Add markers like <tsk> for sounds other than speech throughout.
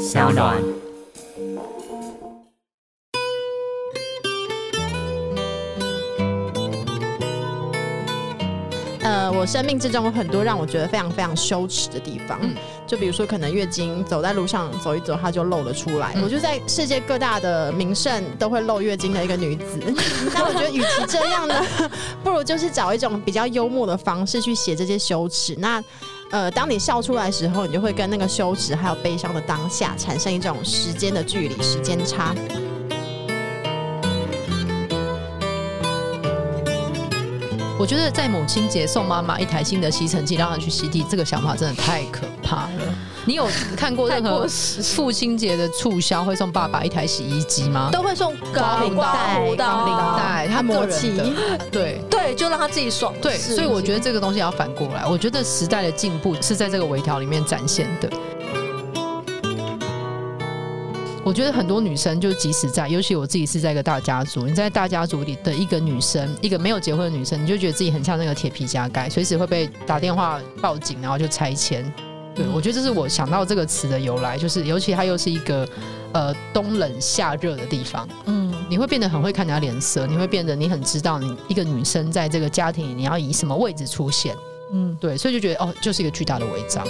小暖。呃，我生命之中有很多让我觉得非常非常羞耻的地方，嗯、就比如说可能月经走在路上走一走，它就露了出来。嗯、我就在世界各大的名胜都会露月经的一个女子。<laughs> 那我觉得与其这样呢，不如就是找一种比较幽默的方式去写这些羞耻。那呃，当你笑出来的时候，你就会跟那个羞耻还有悲伤的当下产生一种时间的距离、时间差。我觉得在母亲节送妈妈一台新的吸尘器，让她去吸地，这个想法真的太可怕了。你有看过任何父亲节的促销会送爸爸一台洗衣机吗？都会送高领带、高领带，他磨器，对对，就让他自己爽。对，所以我觉得这个东西要反过来。我觉得时代的进步是在这个微调里面展现的。我觉得很多女生就即使在，尤其我自己是在一个大家族，你在大家族里的一个女生，一个没有结婚的女生，你就觉得自己很像那个铁皮夹盖，随时会被打电话报警，然后就拆迁。对，我觉得这是我想到这个词的由来，就是尤其它又是一个呃冬冷夏热的地方，嗯，你会变得很会看人家脸色，你会变得你很知道你一个女生在这个家庭里你要以什么位置出现，嗯，对，所以就觉得哦，就是一个巨大的违章。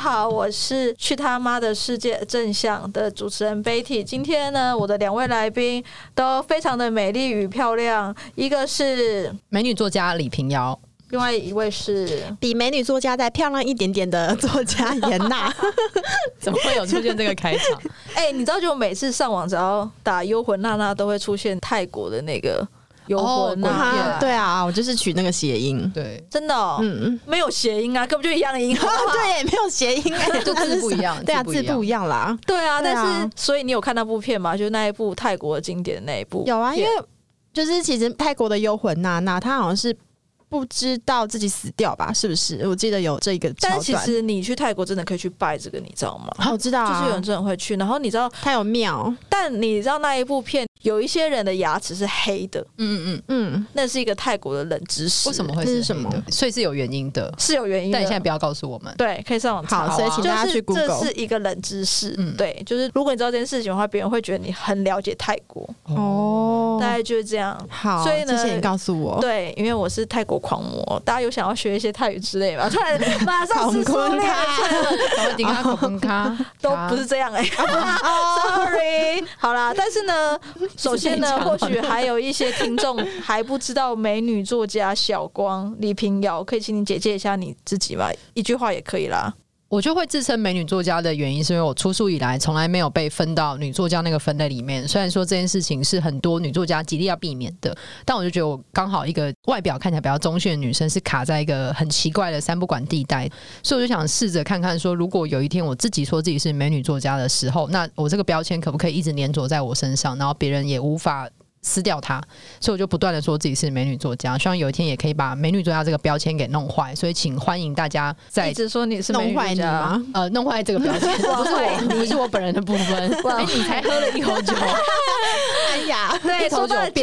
好，我是去他妈的世界正向的主持人 Betty。今天呢，我的两位来宾都非常的美丽与漂亮，一个是美女作家李平瑶，另外一位是比美女作家再漂亮一点点的作家严娜。<laughs> 怎么会有出现这个开场？<laughs> 哎、欸，你知道，就每次上网只要打幽魂娜娜，都会出现泰国的那个。幽魂啊，对啊，我就是取那个谐音，对，真的，嗯嗯，没有谐音啊，根本就一样的音，<laughs> 对，没有谐音，<laughs> 就字不一样，<laughs> 对啊，字不一样。啦，对啊，但是所以你有看那部片吗？就是那一部泰国经典的那一部，有啊，因为就是其实泰国的幽魂娜娜，她好像是。不知道自己死掉吧？是不是？我记得有这个。但其实你去泰国真的可以去拜这个，你知道吗？我知道、啊，就是有人真的会去。然后你知道它有庙，但你知道那一部片有一些人的牙齿是黑的。嗯嗯嗯嗯，那是一个泰国的冷知识。为什么会是什么？所以是有原因的，是有原因的。但你现在不要告诉我们。对，可以上网查。好，所以请大家去 Google。这是一个冷知识。嗯，对，就是如果你知道这件事情的话，别人会觉得你很了解泰国。哦，大概就是这样。好，所以呢，谢谢你告诉我。对，因为我是泰国狂魔，大家。有想要学一些泰语之类吗？突然 <laughs> 马上是说练 <laughs> <laughs> 都不是这样哎、欸、，sorry。好啦，但是呢，首先呢，或许还有一些听众还不知道美女作家小光李平遥，可以请你简介一下你自己吗？一句话也可以啦。我就会自称美女作家的原因，是因为我出书以来从来没有被分到女作家那个分类里面。虽然说这件事情是很多女作家极力要避免的，但我就觉得我刚好一个外表看起来比较中性的女生，是卡在一个很奇怪的三不管地带，所以我就想试着看看说，如果有一天我自己说自己是美女作家的时候，那我这个标签可不可以一直黏着在我身上，然后别人也无法。撕掉它，所以我就不断的说自己是美女作家，希望有一天也可以把美女作家这个标签给弄坏。所以请欢迎大家在一直说你是弄坏你吗？呃，弄坏这个标签不是我，不是我本人的部分。哎，<laughs> 你才喝了一口酒，哎呀，<laughs> 对，说到酒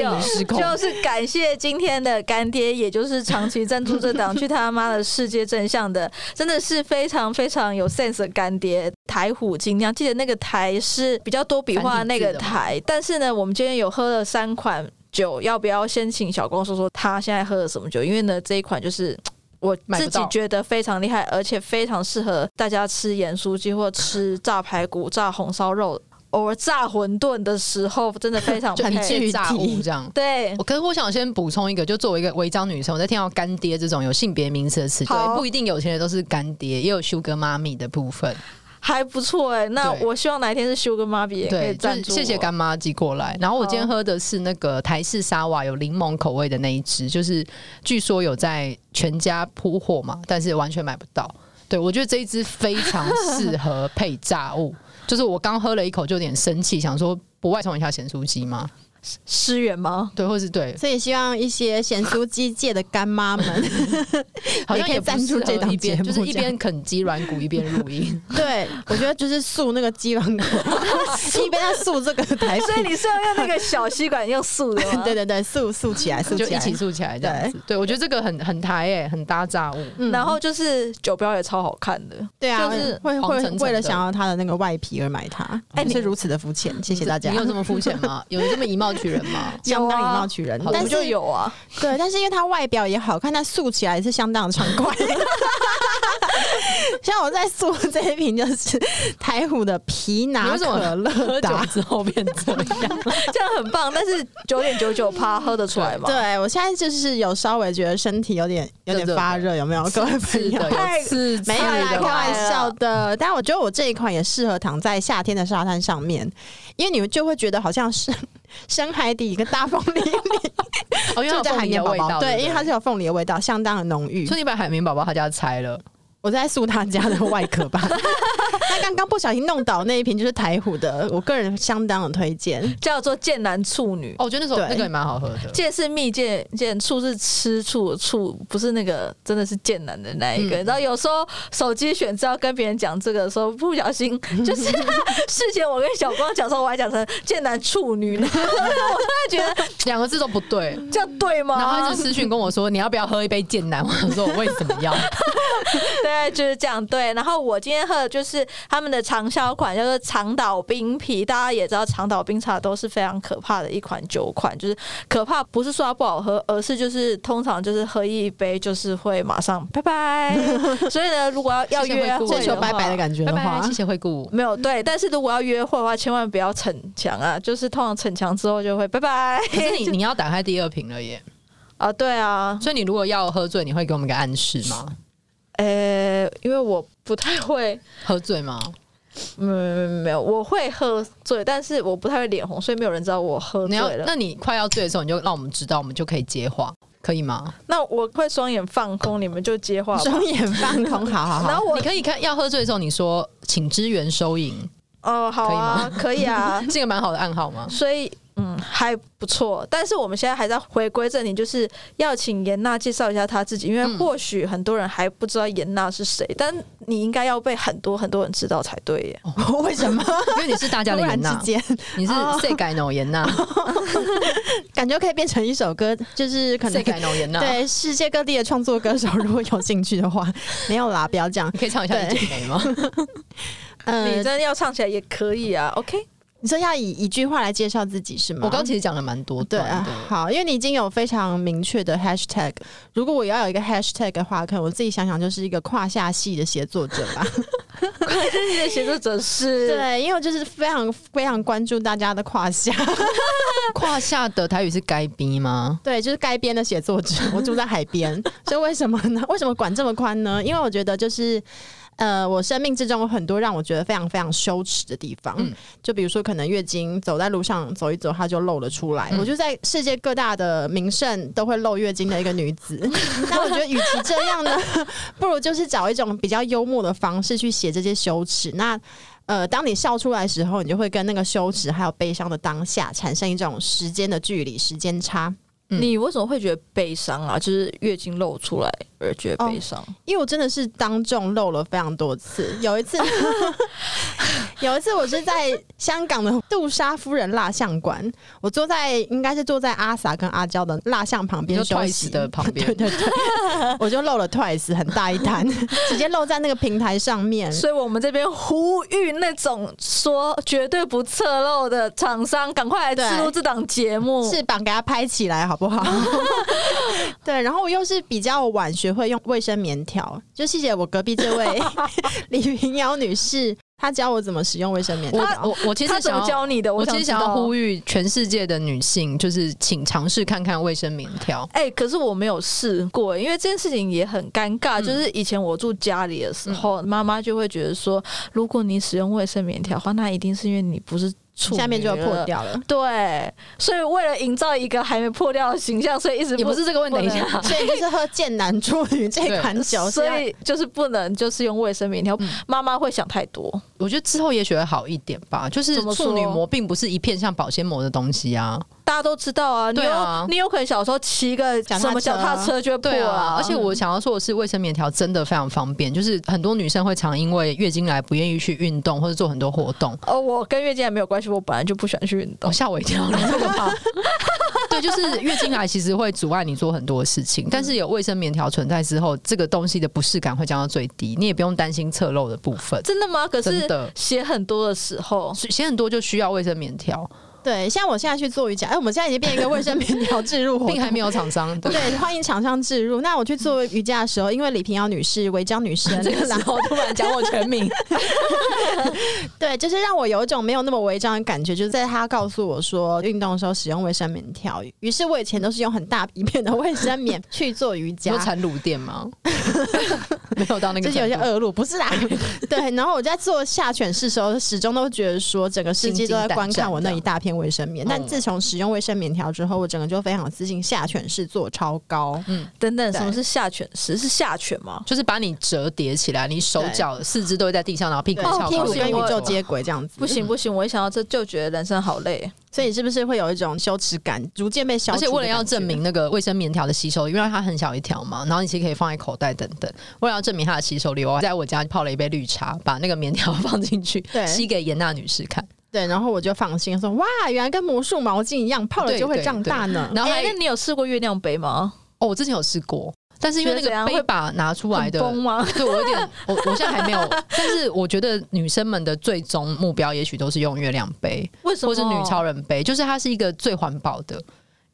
就是感谢今天的干爹，也就是长期赞助这档去他妈的世界真相的，真的是非常非常有 sense 的干爹。台虎精酿，记得那个台是比较多笔画那个台，但是呢，我们今天有喝了三款酒，要不要先请小光说说他现在喝了什么酒？因为呢，这一款就是 <tsk> 我自己觉得非常厉害，而且非常适合大家吃盐酥鸡或吃炸排骨、炸红烧肉。偶尔炸馄饨的时候，真的非常 <laughs> 很具炸物这样。对，我可是我想先补充一个，就作为一个违章女生，我在听到干爹这种有性别名词的词，对，不一定有钱人都是干爹，也有 Sugar 妈咪的部分。还不错哎、欸，那我希望哪一天是修跟妈比也可以赞助。谢谢干妈寄过来。然后我今天喝的是那个台式沙瓦，有柠檬口味的那一支，就是据说有在全家铺货嘛，但是完全买不到。对，我觉得这一支非常适合配炸物。就是我刚喝了一口就有点生气，想说不外送一下咸酥鸡吗？失缘吗？对，或是对，所以希望一些咸酥鸡界的干妈们，<laughs> 好像也赞助这档节目，就是一边啃鸡软骨一边录音。<laughs> <laughs> 对，我觉得就是素那个鸡软骨，一边要素这个台，所以你是要用那个小吸管用素的吗？对对对，素素起来，素起来，就一起素起来这样子。对，我觉得这个很很台诶，很搭炸物。嗯、然后就是酒标也超好看的，对啊，就是会会为了想要它的那个外皮而买它。哎，你是如此的肤浅，谢谢大家。你有这么肤浅吗？有这么以貌取人吗？相当以貌取人，但是就有啊。对，但是因为它外表也好看，它素起来也是相当的畅快。像我在素这一瓶就是台虎的皮拿可乐，喝酒之后变这样，这样很棒。但是九点九九趴喝得出来吗？对，我现在就是有稍微觉得身体有点有点发热，有没有？各位朋友，太没有啦，开玩笑的。但我觉得我这一款也适合躺在夏天的沙滩上面，因为你们就会觉得好像是深海底一个大凤梨里，<laughs> 哦，因为它有海绵宝宝，对，因为它是有凤梨的味道，相当的浓郁。所以你把海绵宝宝他家拆了。我在塑他家的外壳吧，那刚刚不小心弄倒那一瓶就是台虎的，我个人相当的推荐，叫做剑南处女。哦，我觉得那时候那个也蛮好喝的。剑是蜜饯，剑处是吃醋的醋，不是那个真的是剑南的那一个。然后有时候手机选择要跟别人讲这个的时候，不小心 <laughs> 就是事前我跟小光讲说，我还讲成剑南处女呢。<laughs> 我突然觉得两个字都不对，这样对吗？然后他就私讯跟我说，你要不要喝一杯剑南？我说我为什么要？<laughs> 对，就是这样。对，然后我今天喝的就是他们的畅销款，叫做长岛冰啤。大家也知道，长岛冰茶都是非常可怕的一款酒款，就是可怕不是说它不好喝，而是就是通常就是喝一杯就是会马上拜拜。<laughs> 所以呢，如果要要约会，追求拜拜的感觉的话，谢谢惠顾。没有对，但是如果要约会的话，千万不要逞强啊！就是通常逞强之后就会拜拜。可是你你要打开第二瓶了耶！啊，对啊。所以你如果要喝醉，你会给我们个暗示吗？呃、欸，因为我不太会 <laughs> 喝醉吗？没有没有，我会喝醉，但是我不太会脸红，所以没有人知道我喝醉了。那你快要醉的时候，你就让我们知道，我们就可以接话，可以吗？那我会双眼放空，你们就接话。双眼放空，好好好。<laughs> 然后我你可以看要喝醉的时候，你说请支援收银。哦，好啊，可以吗？可以啊，<laughs> 是一个蛮好的暗号吗？所以。嗯，还不错，但是我们现在还在回归正题，就是要请严娜介绍一下她自己，因为或许很多人还不知道严娜是谁，但你应该要被很多很多人知道才对耶。哦、<laughs> 为什么？因为你是大家的严娜，<laughs> 你是世界の颜讷，<laughs> 感觉可以变成一首歌，就是可能世界の颜讷。对，世界各地的创作歌手，如果有兴趣的话，没有啦，不要这样，你可以唱一下《姐妹》吗？你真的要唱起来也可以啊，OK。你说要以一句话来介绍自己是吗？我刚其实讲了蛮多对啊。好，因为你已经有非常明确的 hashtag。如果我要有一个 hashtag 的话，可能我自己想想就是一个胯下系的写作者吧。胯下系的写作者是？<laughs> 对，因为我就是非常非常关注大家的胯下。<laughs> 胯下的台语是该逼吗？对，就是该编的写作者。我住在海边，所以为什么呢？为什么管这么宽呢？因为我觉得就是。呃，我生命之中有很多让我觉得非常非常羞耻的地方，嗯、就比如说可能月经走在路上走一走，它就露了出来。嗯、我就在世界各大的名胜都会露月经的一个女子。<laughs> 那我觉得与其这样呢，<laughs> 不如就是找一种比较幽默的方式去写这些羞耻。那呃，当你笑出来的时候，你就会跟那个羞耻还有悲伤的当下产生一种时间的距离、时间差。嗯、你为什么会觉得悲伤啊？就是月经露出来而觉得悲伤？哦，因为我真的是当众露了非常多次。有一次，<laughs> 有一次我是在香港的杜莎夫人蜡像馆，我坐在应该是坐在阿 sa 跟阿娇的蜡像旁边休息的旁边，对 <laughs> 对对，<laughs> 我就露了 Twice 很大一摊，直接露在那个平台上面。所以我们这边呼吁那种说绝对不侧漏的厂商，赶快来记录这档节目，翅膀给它拍起来，好。不好，<laughs> 对，然后我又是比较晚学会用卫生棉条，就谢谢我隔壁这位 <laughs> 李云瑶女士，她教我怎么使用卫生棉条。我我其实想教你的，我其实想要呼吁全世界的女性，就是请尝试看看卫生棉条。哎、欸，可是我没有试过，因为这件事情也很尴尬。就是以前我住家里的时候，妈妈、嗯、就会觉得说，如果你使用卫生棉条的话，那一定是因为你不是。下面就要破掉了，<laughs> 对，所以为了营造一个还没破掉的形象，所以一直不也不是这个问题。等一下，所以就是喝剑南处女这款酒，所以就是不能就是用卫生棉条。妈妈会想太多，我觉得之后也许会好一点吧。就是处女膜并不是一片像保鲜膜的东西啊。大家都知道啊。你有啊你有可能小时候骑个什么脚踏车就对啊。而且我想要说的是，卫生棉条真的非常方便，就是很多女生会常因为月经来不愿意去运动或者做很多活动。哦，我跟月经来没有关系，我本来就不喜欢去运动，吓我一跳，这个怕。<laughs> 对，就是月经来其实会阻碍你做很多事情，但是有卫生棉条存在之后，这个东西的不适感会降到最低，你也不用担心侧漏的部分。真的吗？可是真的血很多的时候，写很多就需要卫生棉条。对，像我现在去做瑜伽，哎，我们现在已经变一个卫生棉条置入，并还没有厂商。对，对，欢迎厂商置入。那我去做瑜伽的时候，因为李平遥女士、违章女士，<laughs> 然后突然讲我全名，<laughs> 对，就是让我有一种没有那么违章的感觉。就是在她告诉我说运动的时候使用卫生棉条，于是我以前都是用很大一片的卫生棉去做瑜伽。有产乳垫吗？<laughs> 没有到那个，就是有些恶露，不是啦。对，然后我在做下犬式的时候，始终都觉得说整个世界都在观看我那一大片卫生棉。但自从使用卫生棉条之后，我整个就非常有自信，下犬式做超高。嗯，等等，什么是下犬式？是下犬吗？就是把你折叠起来，你手脚四肢都会在地上，然后屁股翘屁股跟宇宙接轨这样子。不行不行，我一想到这就觉得人生好累。所以你是不是会有一种羞耻感逐渐被消？而且为了要证明那个卫生棉条的吸收，因为它很小一条嘛，然后你其实可以放在口袋等等。为了要证明它的吸收力，我在我家泡了一杯绿茶，把那个棉条放进去，吸给严娜女士看。对，然后我就放心说：“哇，原来跟魔术毛巾一样，泡了就会胀大呢。”然后还，那你有试过月亮杯吗？哦，我之前有试过。但是因为那个杯把拿出来的，对我有点，我我现在还没有。但是我觉得女生们的最终目标，也许都是用月亮杯，为什么？或是女超人杯，就是它是一个最环保的。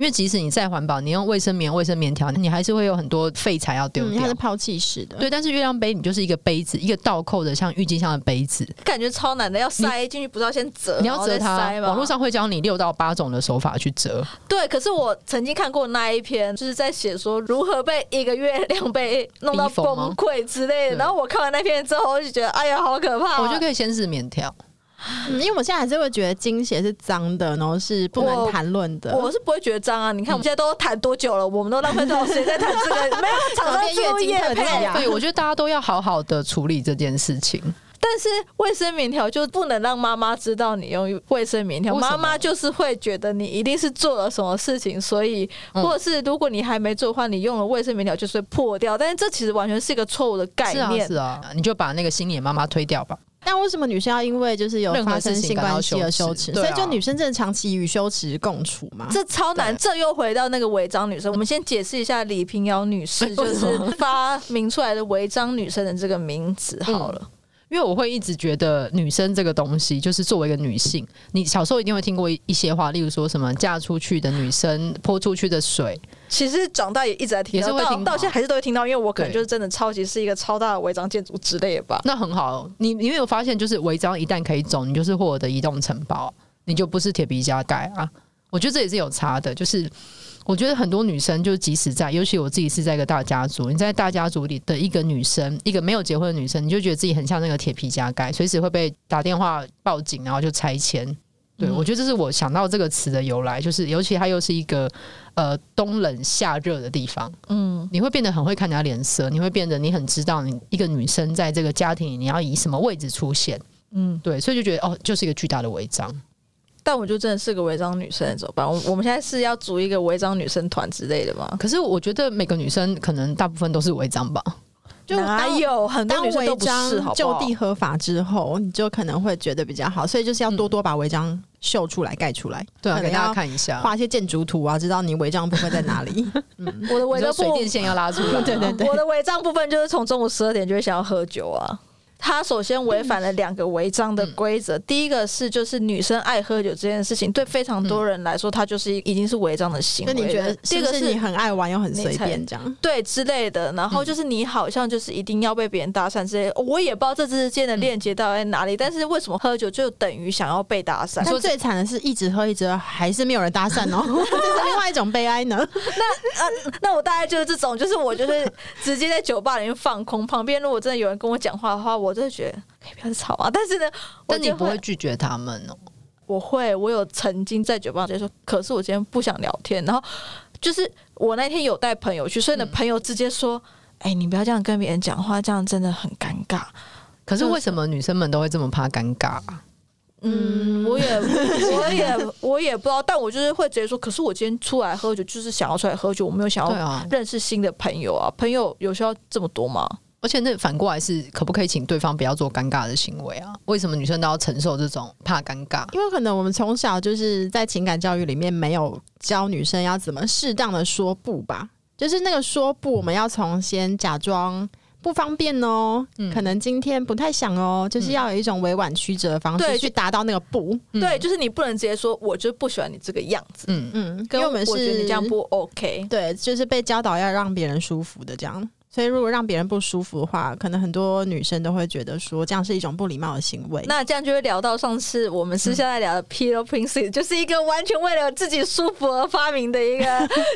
因为即使你再环保，你用卫生棉、卫生棉条，你还是会有很多废材要丢掉。它是抛弃式的，对。但是月亮杯，你就是一个杯子，一个倒扣的像郁金香的杯子，感觉超难的，要塞进去，不知道先折，你要折它。网络上会教你六到八种的手法去折。对，可是我曾经看过那一篇，就是在写说如何被一个月亮杯弄到崩溃之类的。然后我看完那篇之后，我就觉得，哎呀，好可怕啊。我觉得可以先试棉条。嗯，因为我现在还是会觉得经血是脏的，然后是不能谈论的我。我是不会觉得脏啊！你看我们现在都谈多久了？嗯、我们都浪费多少时间在谈这个？没有厂商 <laughs> 月经特辑啊！对，我觉得大家都要好好的处理这件事情。但是卫生棉条就不能让妈妈知道你用卫生棉条，妈妈就是会觉得你一定是做了什么事情，所以或者是如果你还没做的话，你用了卫生棉条就是会破掉。但是这其实完全是一个错误的概念。是啊，是啊，你就把那个心眼妈妈推掉吧。但为什么女生要因为就是有发生性关系而羞耻？所以就女生真的长期与羞耻共处嘛？这超难。这又回到那个违章女生。我们先解释一下李平遥女士，就是发明出来的违章女生的这个名字好了。<laughs> 因为我会一直觉得女生这个东西，就是作为一个女性，你小时候一定会听过一些话，例如说什么嫁出去的女生泼出去的水。其实长大也一直在听到，到到现在还是都会听到，因为我可能就是真的超级是一个超大的违章建筑之类的吧。那很好，你你没有发现，就是违章一旦可以走，你就是获得移动城堡，你就不是铁皮加盖啊。我觉得这也是有差的，就是。我觉得很多女生就即使在，尤其我自己是在一个大家族，你在大家族里的一个女生，一个没有结婚的女生，你就觉得自己很像那个铁皮加盖，随时会被打电话报警，然后就拆迁。对，我觉得这是我想到这个词的由来，就是尤其它又是一个呃冬冷夏热的地方，嗯，你会变得很会看人家脸色，你会变得你很知道你一个女生在这个家庭里你要以什么位置出现，嗯，对，所以就觉得哦，就是一个巨大的违章。但我就真的是个违章女生，怎么办？我我们现在是要组一个违章女生团之类的吗？可是我觉得每个女生可能大部分都是违章吧。就哪有很多女生都不是？就地合法之后，你就可能会觉得比较好。所以就是要多多把违章秀出来、盖出来，对啊，给大家看一下，画一些建筑图啊，知道你违章部分在哪里。<laughs> 嗯，我的违章水电线要拉出来，<laughs> 对对对，我的违章部分就是从中午十二点就会想要喝酒啊。他首先违反了两个违章的规则，嗯、第一个是就是女生爱喝酒这件事情，对非常多人来说，他就是已经是违章的行为。那你觉得这个是你很爱玩又很随便这样？对之类的。然后就是你好像就是一定要被别人搭讪之类的，我也不知道这之间的链接到底在哪里。但是为什么喝酒就等于想要被搭讪？说最惨的是一直喝一直喝还是没有人搭讪哦，<laughs> 这是另外一种悲哀呢。那呃，那我大概就是这种，就是我就是直接在酒吧里面放空，旁边如果真的有人跟我讲话的话，我就觉得。可以不要吵啊！但是呢，但你不会拒绝他们哦。我会，我有曾经在酒吧直接说，可是我今天不想聊天。然后就是我那天有带朋友去，所以呢，朋友直接说：“哎、嗯欸，你不要这样跟别人讲话，这样真的很尴尬。”可是为什么女生们都会这么怕尴尬？嗯，我也我也我也不知道，但我就是会直接说，可是我今天出来喝酒，就是想要出来喝酒，我没有想要认识新的朋友啊，朋友有需要这么多吗？而且那反过来是可不可以请对方不要做尴尬的行为啊？为什么女生都要承受这种怕尴尬？因为可能我们从小就是在情感教育里面没有教女生要怎么适当的说不吧？就是那个说不，我们要从先假装不方便哦，嗯、可能今天不太想哦，就是要有一种委婉曲折的方式去达到那个不。嗯、对，就是你不能直接说，我就不喜欢你这个样子。嗯嗯，因为我们是你这样不 OK。对，就是被教导要让别人舒服的这样。所以，如果让别人不舒服的话，可能很多女生都会觉得说这样是一种不礼貌的行为。那这样就会聊到上次我们私下在聊的 Pillow Princess，就是一个完全为了自己舒服而发明的一个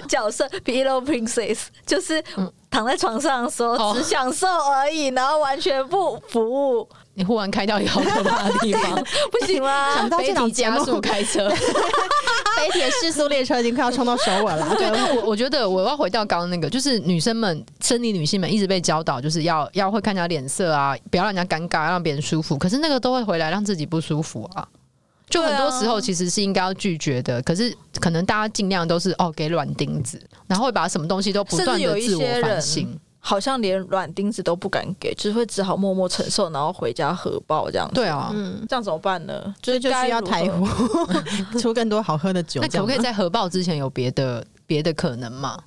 角色。<laughs> Pillow Princess 就是躺在床上的时候只享受而已，然后完全不服务。你忽然开到一个好可怕的地方，<laughs> 不行吗？想到这种加速开车，<laughs> <laughs> 北铁世速列车已经快要冲到首尔了。对，我我觉得我要回到刚刚那个，就是女生们、生理女性们一直被教导，就是要要会看人家脸色啊，不要让人家尴尬，让别人舒服。可是那个都会回来让自己不舒服啊。就很多时候其实是应该要拒绝的，可是可能大家尽量都是哦给软钉子，然后会把什么东西都不断的自我反省。好像连软钉子都不敢给，只、就是会只好默默承受，然后回家核爆这样子。对啊，嗯，这样怎么办呢？就是就需要台 <laughs> 呼出更多好喝的酒。那可不可以在核爆之前有别的别的可能吗？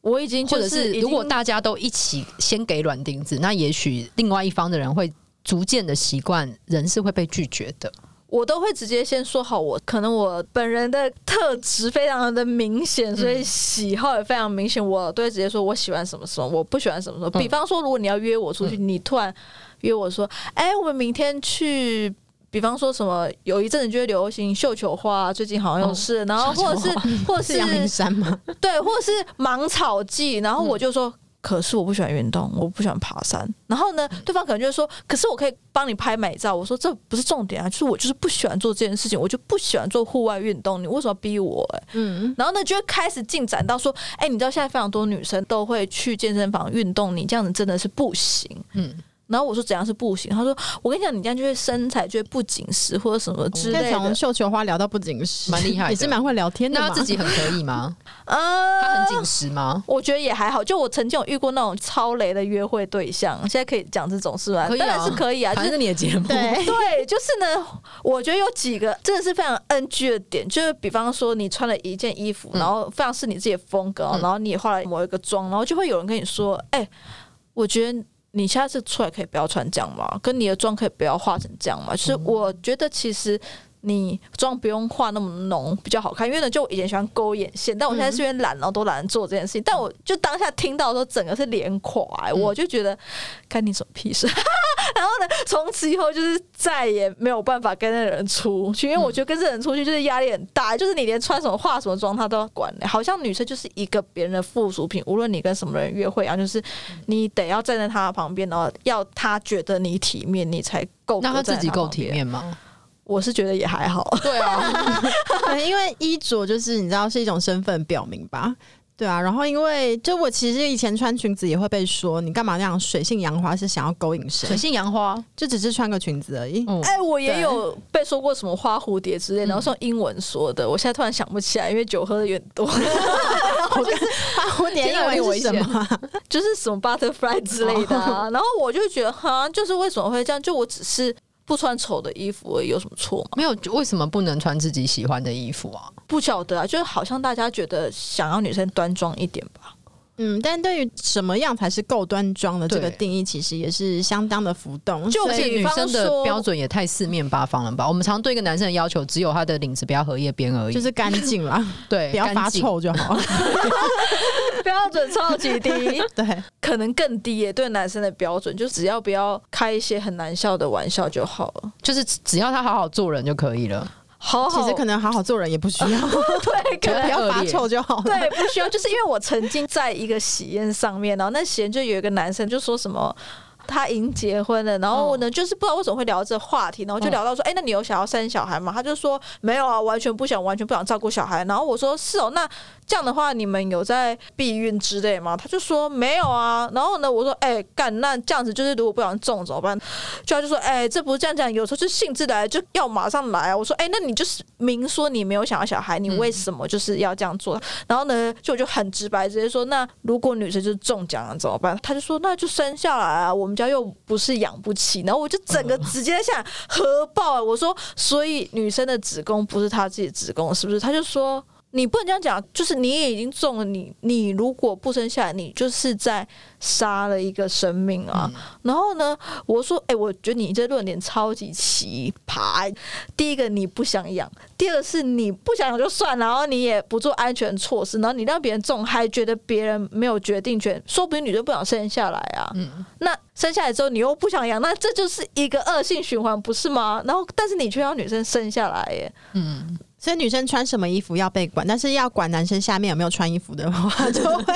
我已经、就是、或者是如果大家都一起先给软钉子，那也许另外一方的人会逐渐的习惯，人是会被拒绝的。我都会直接先说好我，我可能我本人的特质非常的明显，所以喜好也非常明显。我都会直接说我喜欢什么什么，我不喜欢什么什么。比方说，如果你要约我出去，你突然约我说：“哎，我们明天去。”比方说什么，有一阵子就会流行绣球花，最近好像有事，然后或者是或者是阳明山吗？对，或者是芒草季，然后我就说。可是我不喜欢运动，我不喜欢爬山。然后呢，对方可能就会说：“可是我可以帮你拍美照。”我说：“这不是重点啊，就是我就是不喜欢做这件事情，我就不喜欢做户外运动。你为什么要逼我、欸？”哎，嗯。然后呢，就会开始进展到说：“哎、欸，你知道现在非常多女生都会去健身房运动，你这样子真的是不行。”嗯。然后我说怎样是不行？他说我跟你讲，你这样就会身材就会不紧实或者什么之类的。从绣球花聊到不紧实，蛮厉害，也是蛮会聊天的。那他自己很可以吗？<laughs> 呃，他很紧实吗？我觉得也还好。就我曾经有遇过那种超雷的约会对象，现在可以讲这种是吧？可以啊，当然是可以啊。就是你的节目。对，对，<laughs> 就是呢，我觉得有几个真的是非常 NG 的点，就是比方说你穿了一件衣服，然后非常是你自己的风格，然后你也化了某一个妆，然后就会有人跟你说：“哎，我觉得。”你下次出来可以不要穿这样吗？跟你的妆可以不要化成这样吗？就是我觉得其实你妆不用化那么浓比较好看，因为呢，就我以前喜欢勾眼线，但我现在是因为懒，然后都懒得做这件事情。但我就当下听到的时候，整个是脸垮、欸，我就觉得干你什么屁事。<laughs> 然后呢，从此以后就是再也没有办法跟那个人出去，因为我觉得跟这个人出去就是压力很大，就是你连穿什么化什么妆他都要管、欸。好像女生就是一个别人的附属品，无论你跟什么人约会啊，就是你得要站在他的旁边，然后要他觉得你体面，你才够。那他自己够体面吗？我是觉得也还好。对啊，<laughs> 因为衣着就是你知道是一种身份表明吧。对啊，然后因为就我其实以前穿裙子也会被说，你干嘛那样水性杨花，是想要勾引谁？水性杨花就只是穿个裙子而已。哎、嗯欸，我也有被说过什么花蝴蝶之类，然后是用英文说的，我现在突然想不起来，因为酒喝的有点多。<laughs> 我就是花蝴蝶英文是什么？就是什么 butterfly 之类的、啊。<laughs> 然后我就觉得，哈，就是为什么会这样？就我只是。不穿丑的衣服有什么错吗？没有，为什么不能穿自己喜欢的衣服啊？不晓得啊，就是好像大家觉得想要女生端庄一点吧。嗯，但对于什么样才是够端庄的这个定义，其实也是相当的浮动。就女生的标准也太四面八方了吧？我们常对一个男生的要求，只有他的领子不要荷叶边而已，就是干净啦，<laughs> 对，不要发臭就好了。<laughs> 标准超级低，<laughs> 对，可能更低耶。对男生的标准，就只要不要开一些很难笑的玩笑就好了，就是只要他好好做人就可以了。好，好，其实可能好好做人也不需要，<laughs> 对，可能不要发臭就好了。对，不需要，就是因为我曾经在一个喜宴上面，然后那喜宴就有一个男生就说什么。他已经结婚了，然后呢，哦、就是不知道为什么会聊这话题，然后就聊到说，哎、那你有想要生小孩吗？他就说没有啊，完全不想，完全不想照顾小孩。然后我说是哦，那这样的话，你们有在避孕之类吗？他就说没有啊。然后呢，我说哎，干、那这样子就是如果不想中怎么办？就他就说哎、这不是这样讲，有时候就兴致来就要马上来啊。我说哎、那你就是明说你没有想要小孩，你为什么就是要这样做？然后呢，就我就很直白直接说，那如果女生就中奖了怎么办？他就说那就生下来啊，我们家又不是养不起。然后我就整个直接在想核爆啊，我说所以女生的子宫不是她自己子宫是不是？他就说。你不能这样讲，就是你也已经中了你，你你如果不生下来，你就是在杀了一个生命啊。嗯、然后呢，我说，哎、欸，我觉得你这论点超级奇葩。第一个你不想养，第二个是你不想养就算，然后你也不做安全措施，然后你让别人中，还觉得别人没有决定权，说不定女生不想生下来啊。嗯，那生下来之后你又不想养，那这就是一个恶性循环，不是吗？然后，但是你却要女生生下来耶。嗯。所以女生穿什么衣服要被管，但是要管男生下面有没有穿衣服的话，就会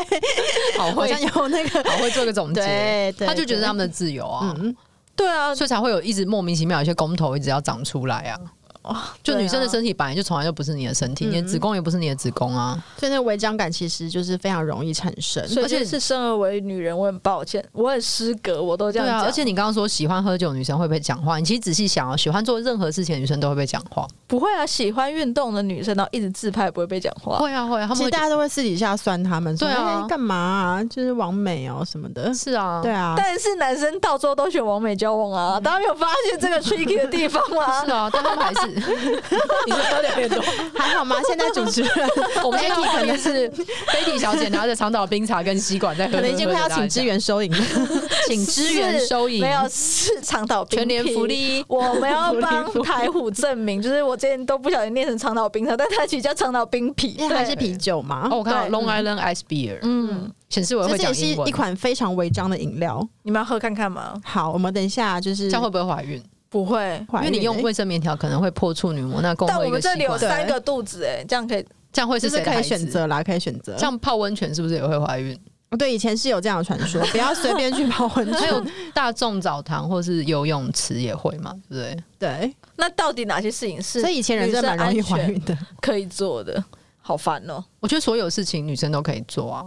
好会像有那个好会做个总结，他就觉得他们的自由啊，嗯，对啊，所以才会有一直莫名其妙有一些公投一直要长出来啊。哦，<laughs> 就女生的身体本来就从来就不是你的身体，你的子宫也不是你的子宫啊，所以那个违章感其实就是非常容易产生。而且是生而为女人，我很抱歉，我很失格，我都这样讲。而且你刚刚说喜欢喝酒女生会不会讲话？你其实仔细想啊，喜欢做任何事情的女生都会被讲话。不会啊，喜欢运动的女生然后一直自拍不会被讲话。会啊会啊，其实大家都会私底下酸他们，对啊干嘛啊？就是王美哦什么的。是啊，对啊。但是男生到最后都选王美交往啊，大家没有发现这个 tricky 的地方吗？<laughs> 是啊，但他们还是。你说喝两点多，<laughs> 还好吗？现在主持人，<laughs> 我们今天可能是菲迪小姐拿着长岛冰茶跟吸管在喝，可能已经快要请支援收银，<laughs> 请支援收银，没有是长岛冰全年福利，我们要帮台虎证明，就是我今天都不小心念成长岛冰茶，但它其实叫长岛冰啤，因为它是啤酒嘛。哦，我看到 Long Island Ice Beer，嗯，显示我会讲是一款非常违章的饮料，你们要喝看看吗？好，我们等一下就是这样会不会怀孕？不会，因为你用卫生棉条可能会破处女膜，那但我们这里有三个肚子，哎，这样可以，这样会是谁可以选择啦？可以选择，像泡温泉是不是也会怀孕？对，以前是有这样的传说，<laughs> 不要随便去泡温泉。还有大众澡堂或是游泳池也会嘛？对不对？对，那到底哪些事情是？所以以前人真的蛮容易怀孕的，可以做的，好烦哦。我觉得所有事情女生都可以做啊。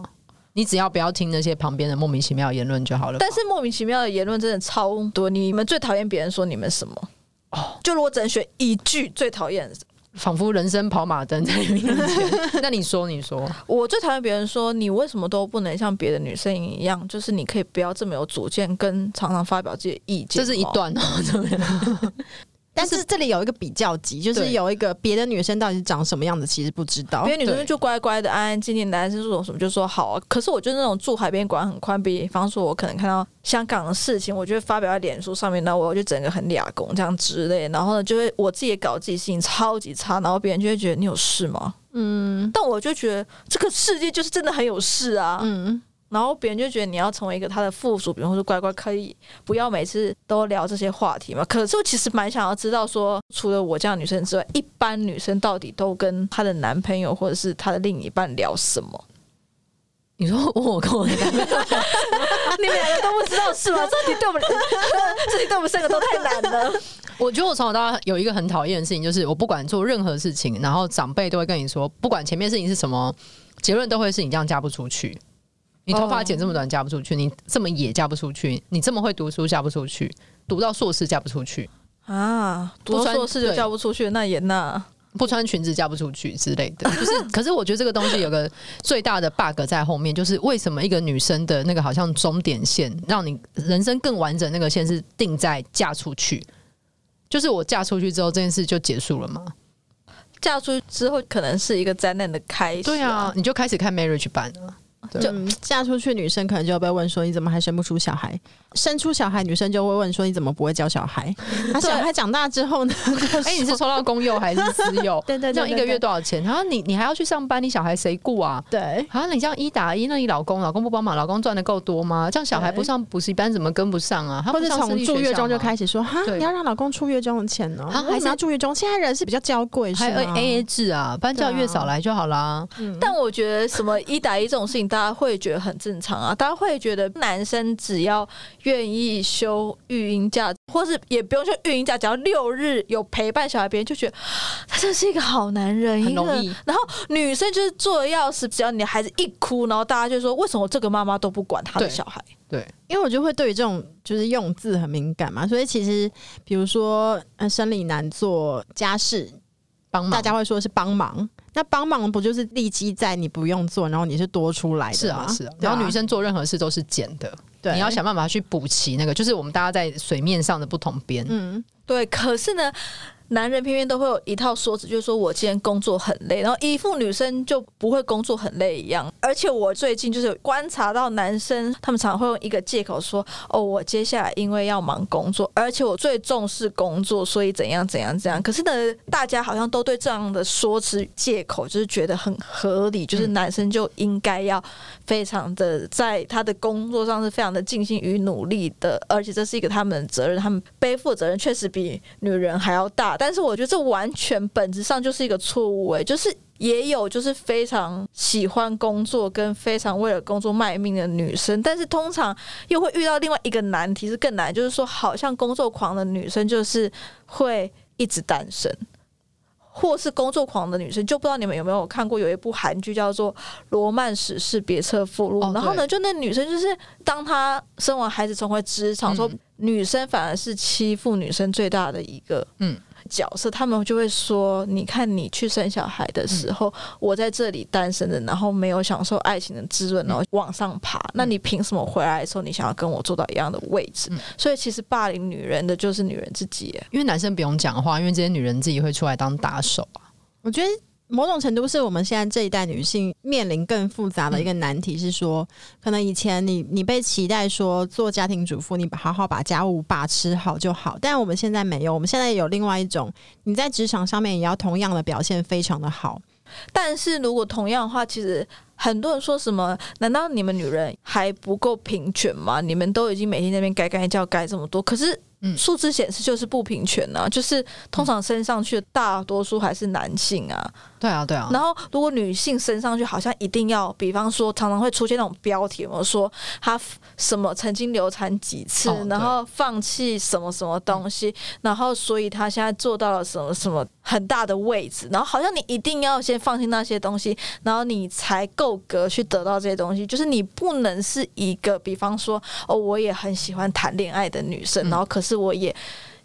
你只要不要听那些旁边的莫名其妙的言论就好了。但是莫名其妙的言论真的超多。你们最讨厌别人说你们什么？哦，就如果只能选一句最讨厌，仿佛人生跑马灯在你面前。<laughs> 那你说，你说，我最讨厌别人说你为什么都不能像别的女生一样，就是你可以不要这么有主见，跟常常发表自己的意见。这是一段哦。<laughs> 但是这里有一个比较级，就是有一个别的女生到底是长什么样子，其实不知道。别的女生就乖乖的、安安静静，男生说什么就说好啊。可是我觉得那种住海边管很宽，比方说我可能看到香港的事情，我就会发表在脸书上面，那我就整个很俩公这样之类，然后呢就会我自己也搞自己心情超级差，然后别人就会觉得你有事吗？嗯，但我就觉得这个世界就是真的很有事啊。嗯。然后别人就觉得你要成为一个他的附属，比如说乖乖可以不要每次都聊这些话题嘛。可是我其实蛮想要知道说，除了我这样女生之外，一般女生到底都跟她的男朋友或者是她的另一半聊什么？你说问我跟我的男朋友，你们两个都不知道是吗？<laughs> 这题对我们，这题对我们三个都太难了。我觉得我从小到大有一个很讨厌的事情，就是我不管做任何事情，然后长辈都会跟你说，不管前面事情是什么，结论都会是你这样嫁不出去。你头发剪这么短嫁不出去，你这么野嫁不出去，你这么会读书嫁不出去，读到硕士嫁不出去啊，读硕士就嫁不出去，那也那不穿裙子嫁不出去之类的，就是。<laughs> 可是我觉得这个东西有个最大的 bug 在后面，就是为什么一个女生的那个好像终点线，让你人生更完整那个线是定在嫁出去？就是我嫁出去之后，这件事就结束了吗？嫁出去之后，可能是一个灾难的开始。对啊，你就开始看 marriage 版了。就嫁出去，女生可能就会被问说：“你怎么还生不出小孩？”生出小孩，女生就会问说：“你怎么不会教小孩？” <laughs> 他小孩长大之后呢？<laughs> 哎、欸，你是抽到公幼还是私幼？对 <laughs> 对，这样一个月多少钱？然后你你还要去上班，你小孩谁顾啊？对，好像你这样一打一，那你老公老公不帮忙，老公赚的够多吗？这样小孩不上补习班怎么跟不上啊？或者从住月中就开始说：“哈，你要让老公出月中的钱呢、喔？还是要住月中？现在人是比较娇贵，还有 A A 制啊，不然叫月嫂来就好啦。嗯、但我觉得什么一打一这种事情，大家会觉得很。正常啊，大家会觉得男生只要愿意休育婴假，或是也不用休育婴假，只要六日有陪伴小孩，别人就觉得他真是一个好男人，很容易。然后女生就是做的要死，只要你的孩子一哭，然后大家就说，为什么这个妈妈都不管他的小孩？对，对，因为我就会对于这种就是用字很敏感嘛，所以其实比如说生理男做家事帮忙，大家会说是帮忙。那帮忙不就是利基在你不用做，然后你是多出来的？是啊，是啊。然后女生做任何事都是减的，对，你要想办法去补齐那个，就是我们大家在水面上的不同边。嗯，对。可是呢，男人偏偏都会有一套说辞，就是说我今天工作很累，然后一副女生就不会工作很累一样。而且我最近就是有观察到男生，他们常常会用一个借口说：“哦，我接下来因为要忙工作，而且我最重视工作，所以怎样怎样怎样。”可是呢，大家好像都对这样的说辞借口就是觉得很合理，就是男生就应该要非常的在他的工作上是非常的尽心与努力的，而且这是一个他们的责任，他们背负责任确实比女人还要大。但是我觉得这完全本质上就是一个错误，诶，就是也有就是非常喜欢工作跟非常为了工作卖命的女生，但是通常又会遇到另外一个难题是更难，就是说好像工作狂的女生就是会一直单身，或是工作狂的女生，就不知道你们有没有看过有一部韩剧叫做《罗曼史诗别册附录》，然后呢，就那女生就是当她生完孩子重回职场，说女生反而是欺负女生最大的一个，嗯。角色，他们就会说：“你看，你去生小孩的时候，嗯、我在这里单身的，然后没有享受爱情的滋润，然后往上爬。嗯、那你凭什么回来的时候，你想要跟我坐到一样的位置？嗯、所以，其实霸凌女人的就是女人自己，因为男生不用讲话，因为这些女人自己会出来当打手啊。我觉得。”某种程度是我们现在这一代女性面临更复杂的一个难题，是说，可能以前你你被期待说做家庭主妇，你好好把家务把持好就好，但我们现在没有，我们现在有另外一种，你在职场上面也要同样的表现非常的好。但是如果同样的话，其实很多人说什么？难道你们女人还不够平权吗？你们都已经每天在那边改改叫改这么多，可是。嗯，数字显示就是不平权啊，就是通常升上去的大多数还是男性啊。对啊，对啊。然后如果女性升上去，好像一定要，比方说常常会出现那种标题，我说她什么曾经流产几次，哦、然后放弃什么什么东西，嗯、然后所以她现在做到了什么什么很大的位置，然后好像你一定要先放弃那些东西，然后你才够格去得到这些东西。就是你不能是一个，比方说哦，我也很喜欢谈恋爱的女生，嗯、然后可是。是我也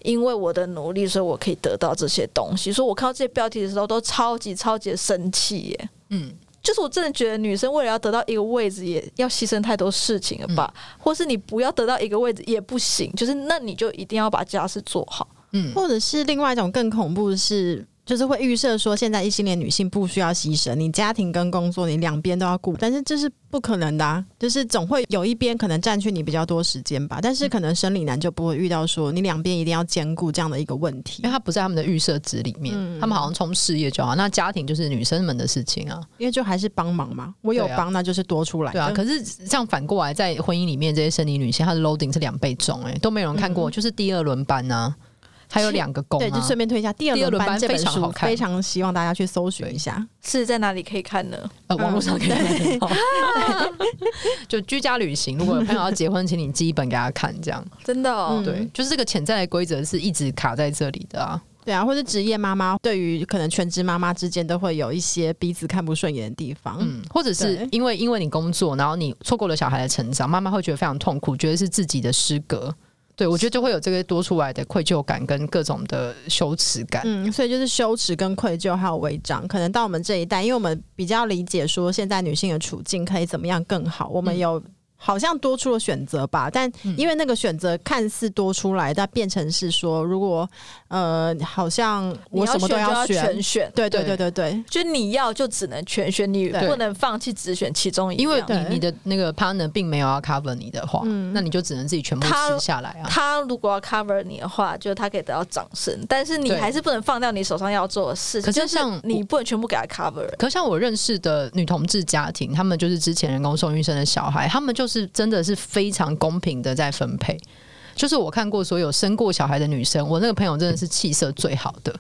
因为我的努力，所以我可以得到这些东西。所以我看到这些标题的时候，都超级超级的生气耶。嗯，就是我真的觉得女生为了要得到一个位置，也要牺牲太多事情了吧？嗯、或是你不要得到一个位置也不行，就是那你就一定要把家事做好。嗯，或者是另外一种更恐怖的是。就是会预设说，现在异性恋女性不需要牺牲，你家庭跟工作你两边都要顾，但是这是不可能的啊！就是总会有一边可能占据你比较多时间吧，但是可能生理男就不会遇到说你两边一定要兼顾这样的一个问题，因为他不在他们的预设值里面，嗯、他们好像冲事业就好，那家庭就是女生们的事情啊，因为就还是帮忙嘛，我有帮那就是多出来，对啊。可是这样反过来，在婚姻里面这些生理女性，她的 loading 是两倍重，哎，都没有人看过，嗯、就是第二轮班呢、啊。还有两个宫、啊，对，就顺便推一下第二轮班这本书，非常希望大家去搜寻一下，是在哪里可以看呢？呃，网络上可以看到。<laughs> 就居家旅行，如果有朋友要结婚，请你寄一本给他看，这样真的哦。对，就是这个潜在的规则是一直卡在这里的啊。对啊，或者职业妈妈对于可能全职妈妈之间都会有一些彼此看不顺眼的地方，嗯，或者是因为因为你工作，然后你错过了小孩的成长，妈妈会觉得非常痛苦，觉得是自己的失格。对，我觉得就会有这个多出来的愧疚感跟各种的羞耻感。嗯，所以就是羞耻跟愧疚还有违章，可能到我们这一代，因为我们比较理解说现在女性的处境可以怎么样更好，我们有。好像多出了选择吧，但因为那个选择看似多出来，但变成是说，如果呃，好像我什么都要选，全选，对对对对对，就你要就只能全选，你不能放弃只选其中一个，因为你你的那个 partner 并没有要 cover 你的话，那你就只能自己全部吃下来啊。他如果要 cover 你的话，就他可以得到掌声，但是你还是不能放掉你手上要做的事。可是像你不能全部给他 cover。可像我认识的女同志家庭，他们就是之前人工受孕生的小孩，他们就是。是真的是非常公平的在分配，就是我看过所有生过小孩的女生，我那个朋友真的是气色最好的。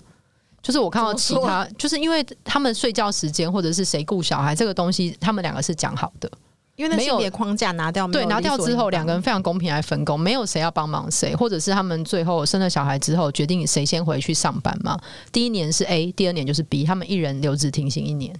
就是我看到其他，就是因为他们睡觉时间或者是谁顾小孩这个东西，他们两个是讲好的。因为那性别框架拿掉，对，拿掉之后，两个人非常公平来分工，没有谁要帮忙谁，或者是他们最后生了小孩之后决定谁先回去上班嘛？第一年是 A，第二年就是 B，他们一人留职停薪一年。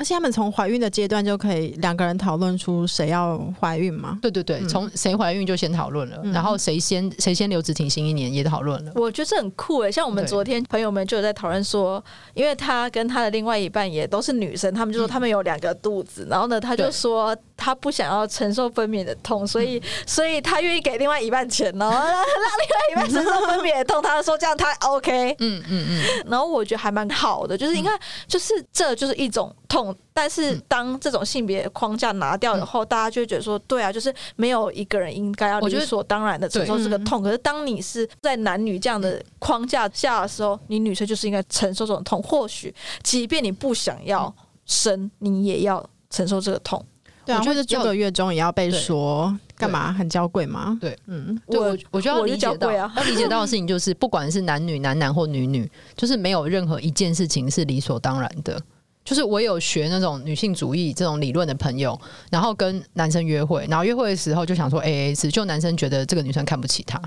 而且他们从怀孕的阶段就可以两个人讨论出谁要怀孕吗？对对对，从谁怀孕就先讨论了，嗯、然后谁先谁先留职停薪一年也讨论了。我觉得这很酷诶，像我们昨天朋友们就有在讨论说，因为他跟他的另外一半也都是女生，他们就说他们有两个肚子，嗯、然后呢，他就说他不想要承受分娩的痛，所以所以他愿意给另外一半钱哦，<laughs> 让另外一半承受分娩的痛，他说这样他 OK，嗯嗯嗯，然后我觉得还蛮好的，就是你看，就是这就是一种。痛，但是当这种性别框架拿掉以后，嗯、大家就会觉得说，对啊，就是没有一个人应该要理所当然的承受这个痛。可是当你是在男女这样的框架下的时候，你女生就是应该承受这种痛。或许，即便你不想要生，你也要承受这个痛。对啊，或者这个月中也要被说干嘛很娇贵吗？对，嗯，对我我觉得要理解到，啊、<laughs> 要理解到的事情就是，不管是男女、男男或女女，就是没有任何一件事情是理所当然的。就是我有学那种女性主义这种理论的朋友，然后跟男生约会，然后约会的时候就想说 AA 制，就男生觉得这个女生看不起他。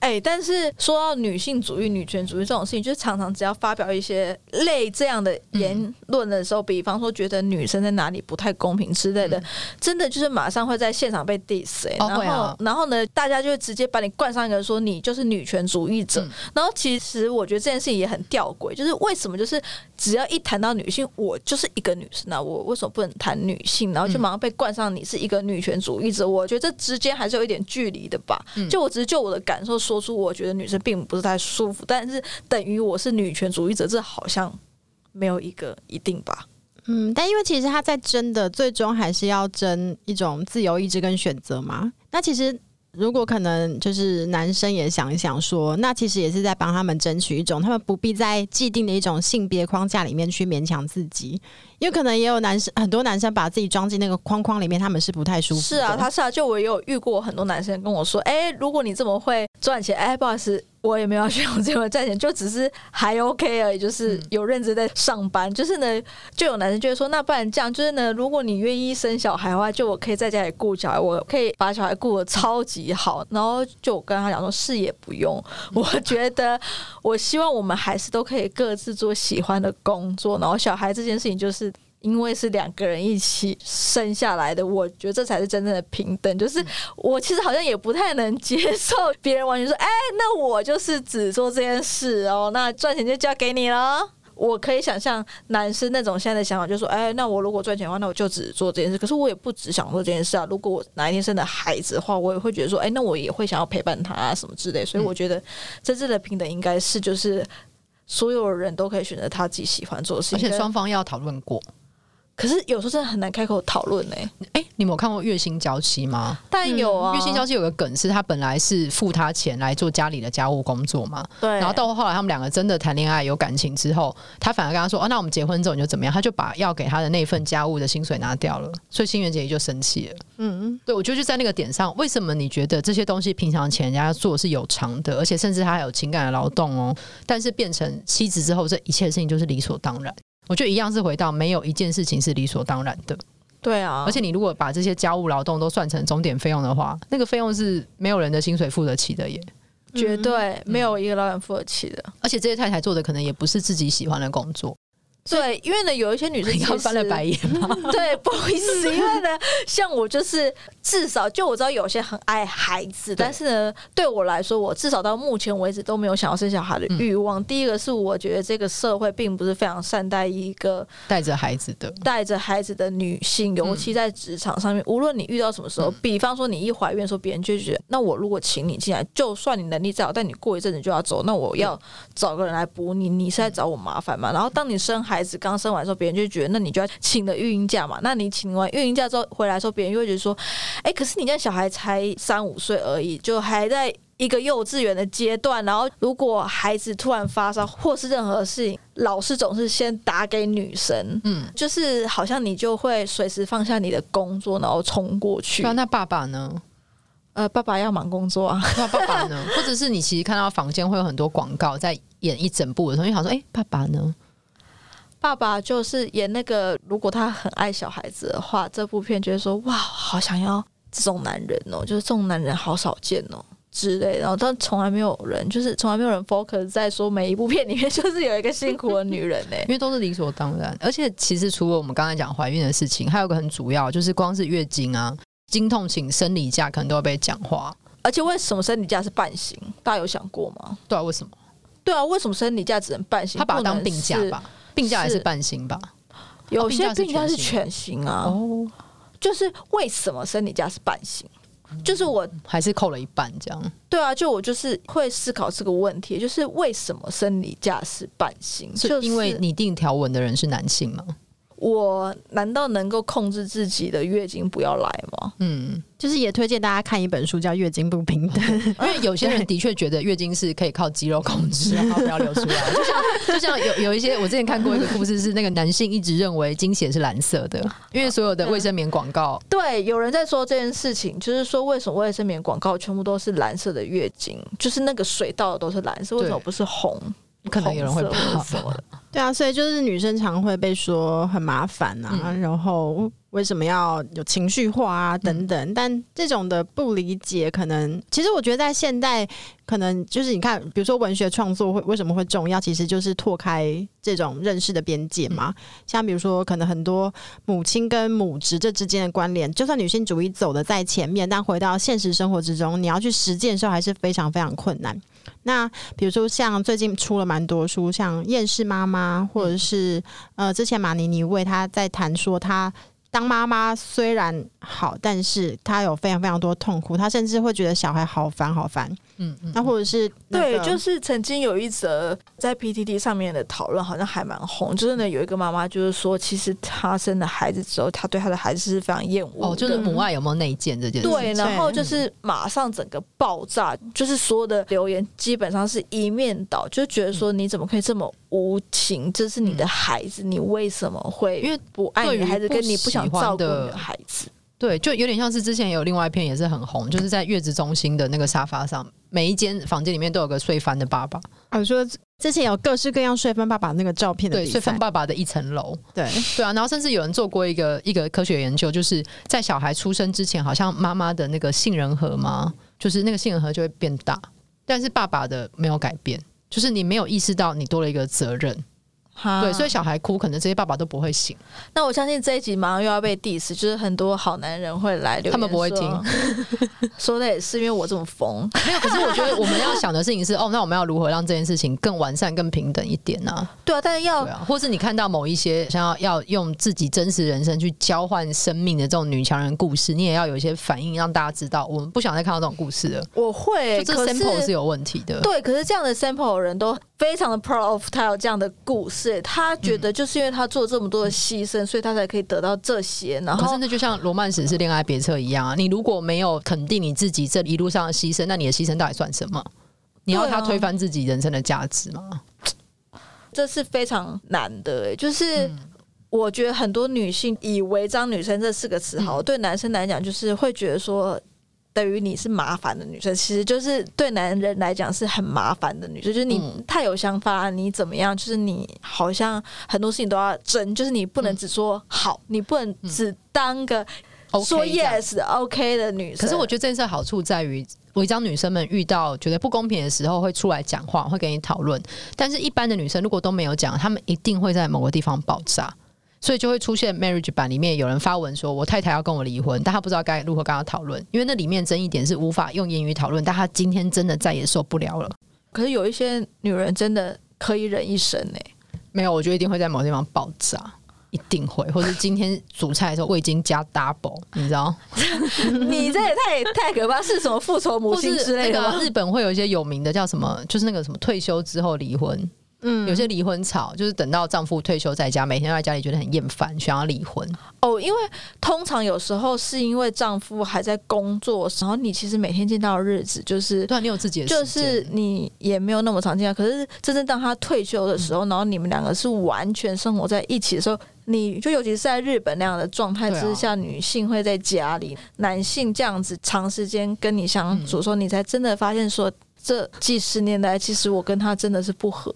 哎、欸，但是说到女性主义、女权主义这种事情，就是常常只要发表一些类这样的言论的时候，嗯、比方说觉得女生在哪里不太公平之类的，嗯、真的就是马上会在现场被 diss、欸。然后，然后呢，大家就会直接把你冠上一个说你就是女权主义者。嗯、然后，其实我觉得这件事情也很吊诡，就是为什么就是只要一谈到女性，我就是一个女生啊，我为什么不能谈女性？然后就马上被冠上你是一个女权主义者。我觉得这之间还是有一点距离的吧。嗯、就我只是就我的感受。说出我觉得女生并不是太舒服，但是等于我是女权主义者，这好像没有一个一定吧。嗯，但因为其实他在争的最终还是要争一种自由意志跟选择嘛。那其实如果可能，就是男生也想一想说，那其实也是在帮他们争取一种，他们不必在既定的一种性别框架里面去勉强自己。因为可能也有男生，很多男生把自己装进那个框框里面，他们是不太舒服。是啊，他是啊，就我也有遇过很多男生跟我说：“哎、欸，如果你这么会赚钱，哎、欸，<laughs> 不好意思，我也没有要学我这么赚钱，就只是还 OK 而已，就是有认真在上班。嗯、就是呢，就有男生就会说：那不然这样，就是呢，如果你愿意生小孩的话，就我可以在家里顾小孩，我可以把小孩顾的超级好。然后就我跟他讲说，是也不用。我觉得，我希望我们还是都可以各自做喜欢的工作。然后小孩这件事情就是。”因为是两个人一起生下来的，我觉得这才是真正的平等。就是我其实好像也不太能接受别人完全说：“哎，那我就是只做这件事哦，那赚钱就交给你了。”我可以想象男生那种现在的想法，就是说：“哎，那我如果赚钱的话，那我就只做这件事。”可是我也不只想做这件事啊。如果我哪一天生的孩子的话，我也会觉得说：“哎，那我也会想要陪伴他啊，什么之类。”所以我觉得真正的平等应该是就是所有人都可以选择他自己喜欢做的事情，而且双方要讨论过。可是有时候真的很难开口讨论呢。哎，你们有看过月薪娇妻吗？但有啊，月薪娇妻有个梗是，他本来是付他钱来做家里的家务工作嘛。对。然后到后来他们两个真的谈恋爱有感情之后，他反而跟他说：“哦，那我们结婚之后你就怎么样？”他就把要给他的那份家务的薪水拿掉了，所以新垣结衣就生气了。嗯嗯。对，我觉得就在那个点上，为什么你觉得这些东西平常钱人家做是有偿的，而且甚至他还有情感的劳动哦，但是变成妻子之后，这一切事情就是理所当然。我觉得一样是回到没有一件事情是理所当然的，对啊。而且你如果把这些家务劳动都算成钟点费用的话，那个费用是没有人的薪水付得起的耶，绝对没有一个老板付得起的。而且这些太太做的可能也不是自己喜欢的工作。对，因为呢，有一些女生要翻了白眼嘛？<laughs> 对，不好意思，因为呢，像我就是至少就我知道有些很爱孩子，对。但是呢，对我来说，我至少到目前为止都没有想要生小孩的欲望。嗯、第一个是我觉得这个社会并不是非常善待一个带着孩子的。带着孩子的女性，尤其在职场上面，嗯、无论你遇到什么时候，嗯、比方说你一怀孕的时候，别人就觉得，那我如果请你进来，就算你能力再好，但你过一阵子就要走，那我要找个人来补你，你是在找我麻烦吗？然后当你生孩子刚生完的时候，别人就觉得，那你就要请了育婴假嘛？那你请完育婴假之后回来的时候，别人又会觉得说，哎，可是你家小孩才三五岁而已，就还在一个幼稚园的阶段。然后如果孩子突然发烧或是任何事情，老师总是先打给女生，嗯，就是好像你就会随时放下你的工作，然后冲过去。那爸爸呢？呃，爸爸要忙工作啊。那爸爸呢？或者是你其实看到房间会有很多广告在演一整部的时候，你想说，哎，爸爸呢？爸爸就是演那个，如果他很爱小孩子的话，这部片觉得说哇，好想要这种男人哦，就是这种男人好少见哦之类，然后但从来没有人，就是从来没有人 focus 在说每一部片里面就是有一个辛苦的女人呢，<laughs> 因为都是理所当然。而且其实除了我们刚才讲怀孕的事情，还有个很主要，就是光是月经啊、经痛请生理假，可能都要被讲话。而且为什么生理假是半薪？大家有想过吗？对啊，为什么？对啊，为什么生理假只能半薪？他把它当病假吧？病假还是半薪吧？有些病假是全薪啊。哦，就是为什么生理假是半薪？就是我还是扣了一半这样。对啊，就我就是会思考这个问题，就是为什么生理假是半薪？是因为拟定条文的人是男性吗？我难道能够控制自己的月经不要来吗？嗯，就是也推荐大家看一本书，叫《月经不平等》，<laughs> 因为有些人的确觉得月经是可以靠肌肉控制，然后不要流出来。<laughs> 就像就像有有一些，我之前看过一个故事，是那个男性一直认为经血是蓝色的，因为所有的卫生棉广告。对，有人在说这件事情，就是说为什么卫生棉广告全部都是蓝色的月经，就是那个水倒的都是蓝色，为什么不是红？可能有人会怕什么的，对啊，所以就是女生常会被说很麻烦啊，嗯、然后为什么要有情绪化啊等等，嗯、但这种的不理解，可能其实我觉得在现代，可能就是你看，比如说文学创作会为什么会重要，其实就是拓开这种认识的边界嘛。嗯、像比如说，可能很多母亲跟母职这之间的关联，就算女性主义走的在前面，但回到现实生活之中，你要去实践的时候，还是非常非常困难。那比如说，像最近出了蛮多书，像《厌世妈妈》，或者是呃，之前马尼尼为他在谈说，他当妈妈虽然好，但是他有非常非常多痛苦，他甚至会觉得小孩好烦好烦。嗯，那或者是、那个、对，就是曾经有一则在 PTT 上面的讨论，好像还蛮红。就是呢，有一个妈妈就是说，其实她生了孩子之后，她对她的孩子是非常厌恶。哦，就是母爱有没有内建这件事？对，然后就是马上整个爆炸，就是所有的留言基本上是一面倒，就觉得说你怎么可以这么无情？这是你的孩子，你为什么会因为不爱你的孩子，跟你不想照顾你的孩子？对，就有点像是之前有另外一篇也是很红，就是在月子中心的那个沙发上，每一间房间里面都有个睡翻的爸爸。我说之前有各式各样睡翻爸爸那个照片的，对，睡翻爸爸的一层楼。对对啊，然后甚至有人做过一个一个科学研究，就是在小孩出生之前，好像妈妈的那个杏仁核嘛，就是那个杏仁核就会变大，但是爸爸的没有改变，就是你没有意识到你多了一个责任。对，所以小孩哭，可能这些爸爸都不会醒。那我相信这一集马上又要被 diss，就是很多好男人会来留言，他们不会听。<laughs> 说的也是，因为我这么疯。没有，可是我觉得我们要想的事情是，哦，那我们要如何让这件事情更完善、更平等一点呢？啊？对啊，但是要，啊，或是你看到某一些想要要用自己真实人生去交换生命的这种女强人故事，你也要有一些反应，让大家知道我们不想再看到这种故事了。我会，就这 sample 是有问题的。对，可是这样的 sample 人都非常的 proud of 他有这样的故事。他觉得就是因为他做这么多的牺牲，嗯、所以他才可以得到这些。然后，甚至就像罗曼史是恋爱别册一样啊！你如果没有肯定你自己这一路上的牺牲，那你的牺牲到底算什么？你要他推翻自己人生的价值吗？啊、这是非常难的、欸。就是我觉得很多女性以违章女生”这四个词好，嗯、对男生来讲，就是会觉得说。等于你是麻烦的女生，其实就是对男人来讲是很麻烦的女生，就是你太有想法，你怎么样？就是你好像很多事情都要争，就是你不能只说好，你不能只当个说 yes OK 的女生。可是我觉得这件事好处在于，违章女生们遇到觉得不公平的时候会出来讲话，会跟你讨论。但是一般的女生如果都没有讲，她们一定会在某个地方爆炸。所以就会出现 marriage 版里面有人发文说，我太太要跟我离婚，但他不知道该如何跟他讨论，因为那里面争议点是无法用言语讨论，但他今天真的再也受不了了。可是有一些女人真的可以忍一生呢？没有，我觉得一定会在某个地方爆炸，一定会，或者今天煮菜的时候味精加 double，你知道？<laughs> 你这也太太可怕，是什么复仇母亲之类的？日本会有一些有名的叫什么，就是那个什么退休之后离婚。嗯，有些离婚潮就是等到丈夫退休在家，每天都在家里觉得很厌烦，想要离婚。哦，因为通常有时候是因为丈夫还在工作，然后你其实每天见到的日子就是，对，你有自己的，就是你也没有那么常见。可是真正当他退休的时候，嗯、然后你们两个是完全生活在一起的时候，你就尤其是在日本那样的状态之下，女性会在家里，男性这样子长时间跟你相处，说你才真的发现说，这几十年来，其实我跟他真的是不合。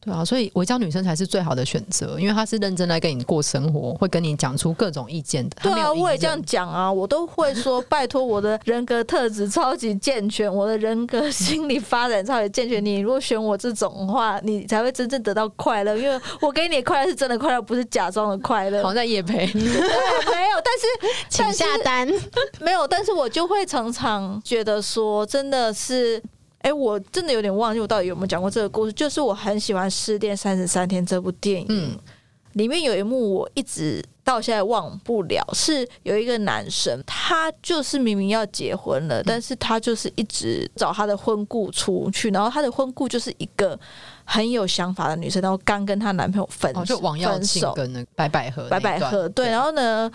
对啊，所以我教女生才是最好的选择，因为她是认真来跟你过生活，会跟你讲出各种意见的。对啊，我也这样讲啊，我都会说拜托，我的人格特质超级健全，我的人格心理发展超级健全。你如果选我这种话，你才会真正得到快乐，因为我给你的快乐是真的快乐，不是假装的快乐。<laughs> 好在业配，<laughs> 对，没有，但是 <laughs> 请下单，没有，但是我就会常常觉得说，真的是。哎、欸，我真的有点忘记我到底有没有讲过这个故事。就是我很喜欢《失恋三十三天》这部电影，嗯，里面有一幕我一直到现在忘不了，是有一个男生，他就是明明要结婚了，但是他就是一直找他的婚顾出去，然后他的婚顾就是一个。很有想法的女生，然后刚跟她男朋友分手，哦、就王耀庆跟那白百合，白百合对，然后呢，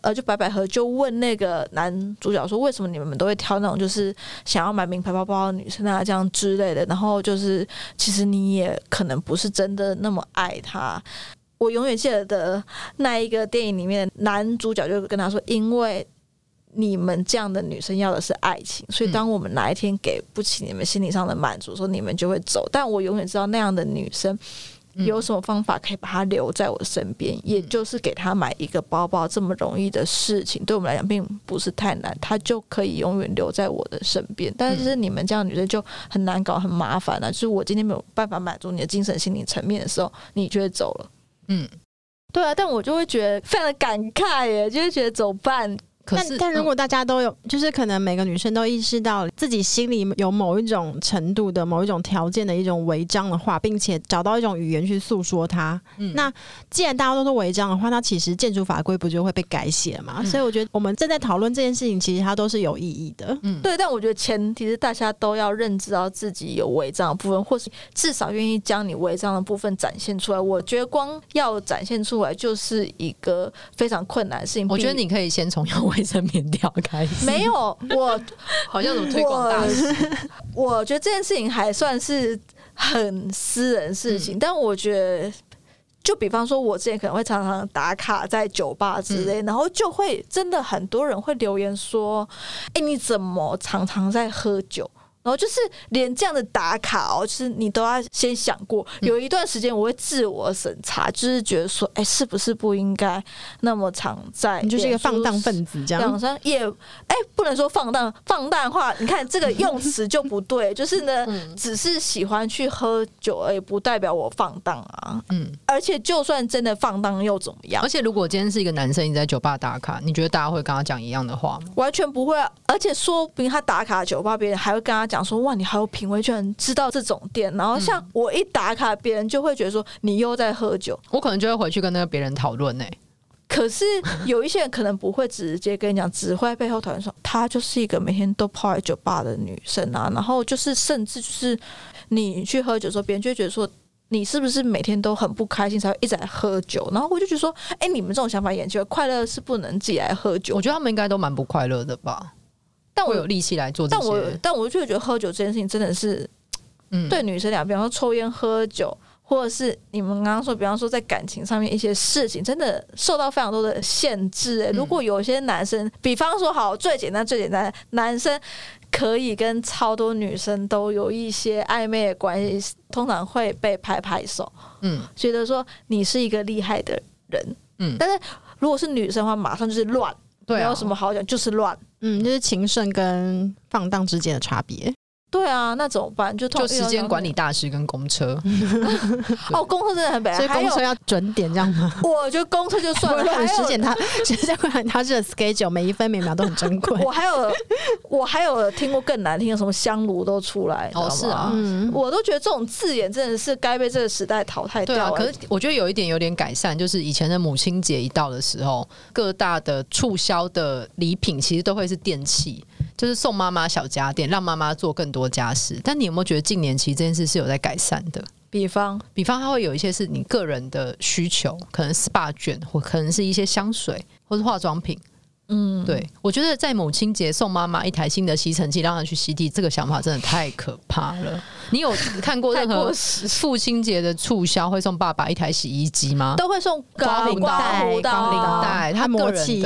呃，就白百合就问那个男主角说，为什么你们都会挑那种就是想要买名牌包包的女生啊，这样之类的，然后就是其实你也可能不是真的那么爱他。我永远记得的那一个电影里面的男主角就跟他说，因为。你们这样的女生要的是爱情，所以当我们哪一天给不起你们心理上的满足，说你们就会走。但我永远知道那样的女生有什么方法可以把她留在我身边，也就是给她买一个包包这么容易的事情，对我们来讲并不是太难，她就可以永远留在我的身边。但是你们这样的女生就很难搞，很麻烦了。就是我今天没有办法满足你的精神心理层面的时候，你就会走了。嗯，对啊，但我就会觉得非常的感慨耶，就会觉得走半。但但如果大家都有，就是可能每个女生都意识到自己心里有某一种程度的某一种条件的一种违章的话，并且找到一种语言去诉说它，嗯，那既然大家都是违章的话，那其实建筑法规不就会被改写嘛？嗯，所以我觉得我们正在讨论这件事情，其实它都是有意义的。嗯，对。但我觉得前提是大家都要认知到自己有违章的部分，或是至少愿意将你违章的部分展现出来。我觉得光要展现出来就是一个非常困难的事情。我觉得你可以先从要。卫生棉条开始没有，我好像怎么推广大使？我觉得这件事情还算是很私人事情，嗯、但我觉得，就比方说，我之前可能会常常打卡在酒吧之类，嗯、然后就会真的很多人会留言说：“哎、欸，你怎么常常在喝酒？”然后就是连这样的打卡哦，就是你都要先想过。有一段时间我会自我审查，就是觉得说，哎，是不是不应该那么常在？你就是一个放荡分子，这样。也，哎，不能说放荡，放荡的话，你看这个用词就不对。<laughs> 就是呢，只是喜欢去喝酒而已，不代表我放荡啊。嗯。而且就算真的放荡又怎么样？而且如果今天是一个男生，你在酒吧打卡，你觉得大家会跟他讲一样的话吗？完全不会啊！而且说不定他打卡酒吧，别人还会跟他。讲说哇，你好有品味，居然知道这种店。然后像我一打卡，别人就会觉得说你又在喝酒。我可能就会回去跟那个别人讨论呢。可是有一些人可能不会直接跟你讲，只会背后讨论说她就是一个每天都泡在酒吧的女生啊。然后就是甚至就是你去喝酒的时候，别人就会觉得说你是不是每天都很不开心才会一直在喝酒？然后我就觉得说，哎，你们这种想法，研究快乐是不能自己来喝酒。我觉得他们应该都蛮不快乐的吧。但我有力气来做这些，但我但我就觉得喝酒这件事情真的是，嗯，对女生俩，比方说抽烟、喝酒，或者是你们刚刚说，比方说在感情上面一些事情，真的受到非常多的限制。欸，如果有些男生，比方说好最简单最简单，男生可以跟超多女生都有一些暧昧的关系，通常会被拍拍手，嗯，觉得说你是一个厉害的人，嗯，但是如果是女生的话，马上就是乱。对啊，没有什么好讲，就是乱，嗯，就是情圣跟放荡之间的差别。对啊，那怎么办？就就时间管理大师跟公车。<laughs> 哦，公车真的很北，所以公车要准点这样吗？我觉得公车就算了，<laughs> 还时间它时间管理它是 schedule，每一分每秒都很珍贵。我还有我还有听过更难听的，什么香炉都出来。哦，是啊，嗯，我都觉得这种字眼真的是该被这个时代淘汰掉。对啊，可是我觉得有一点有点改善，就是以前的母亲节一到的时候，各大的促销的礼品其实都会是电器。就是送妈妈小家电，让妈妈做更多家事。但你有没有觉得近年其实这件事是有在改善的？比方，比方它会有一些是你个人的需求，可能 SPA 券，或可能是一些香水，或是化妆品。嗯，对，我觉得在母亲节送妈妈一台新的吸尘器，让她去吸地，这个想法真的太可怕了。你有 <laughs> 看过任何父亲节的促销会送爸爸一台洗衣机吗？都会送刮胡刀、刮领带，他磨器，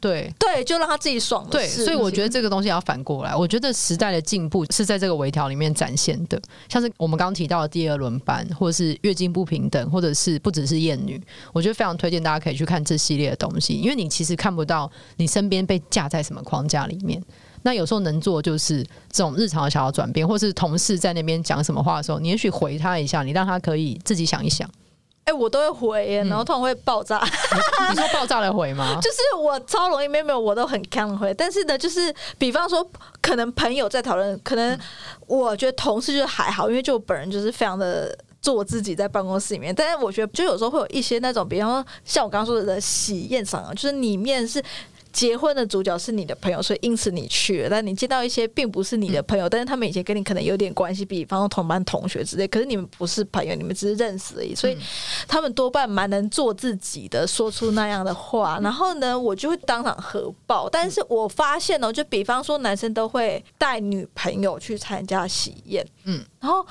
对对，就让他自己爽。对，所以我觉得这个东西要反过来。我觉得时代的进步是在这个微调里面展现的，像是我们刚刚提到的第二轮班，或者是月经不平等，或者是不只是厌女，我觉得非常推荐大家可以去看这系列的东西，因为你其实看不到你。你身边被架在什么框架里面？那有时候能做就是这种日常的小小转变，或是同事在那边讲什么话的时候，你也许回他一下，你让他可以自己想一想。哎、欸，我都会回耶，然后突然会爆炸。嗯、<laughs> 你说爆炸的回吗？<laughs> 就是我超容易，没有没有，我都很锵的回。但是呢，就是比方说，可能朋友在讨论，可能我觉得同事就是还好，因为就我本人就是非常的。做自己在办公室里面，但是我觉得就有时候会有一些那种，比方说像我刚刚说的喜宴上啊，就是里面是结婚的主角是你的朋友，所以因此你去了，但你见到一些并不是你的朋友，但是他们以前跟你可能有点关系，比方说同班同学之类，可是你们不是朋友，你们只是认识而已，所以他们多半蛮能做自己的，说出那样的话，然后呢，我就会当场核爆。但是我发现呢，就比方说男生都会带女朋友去参加喜宴，嗯，然后。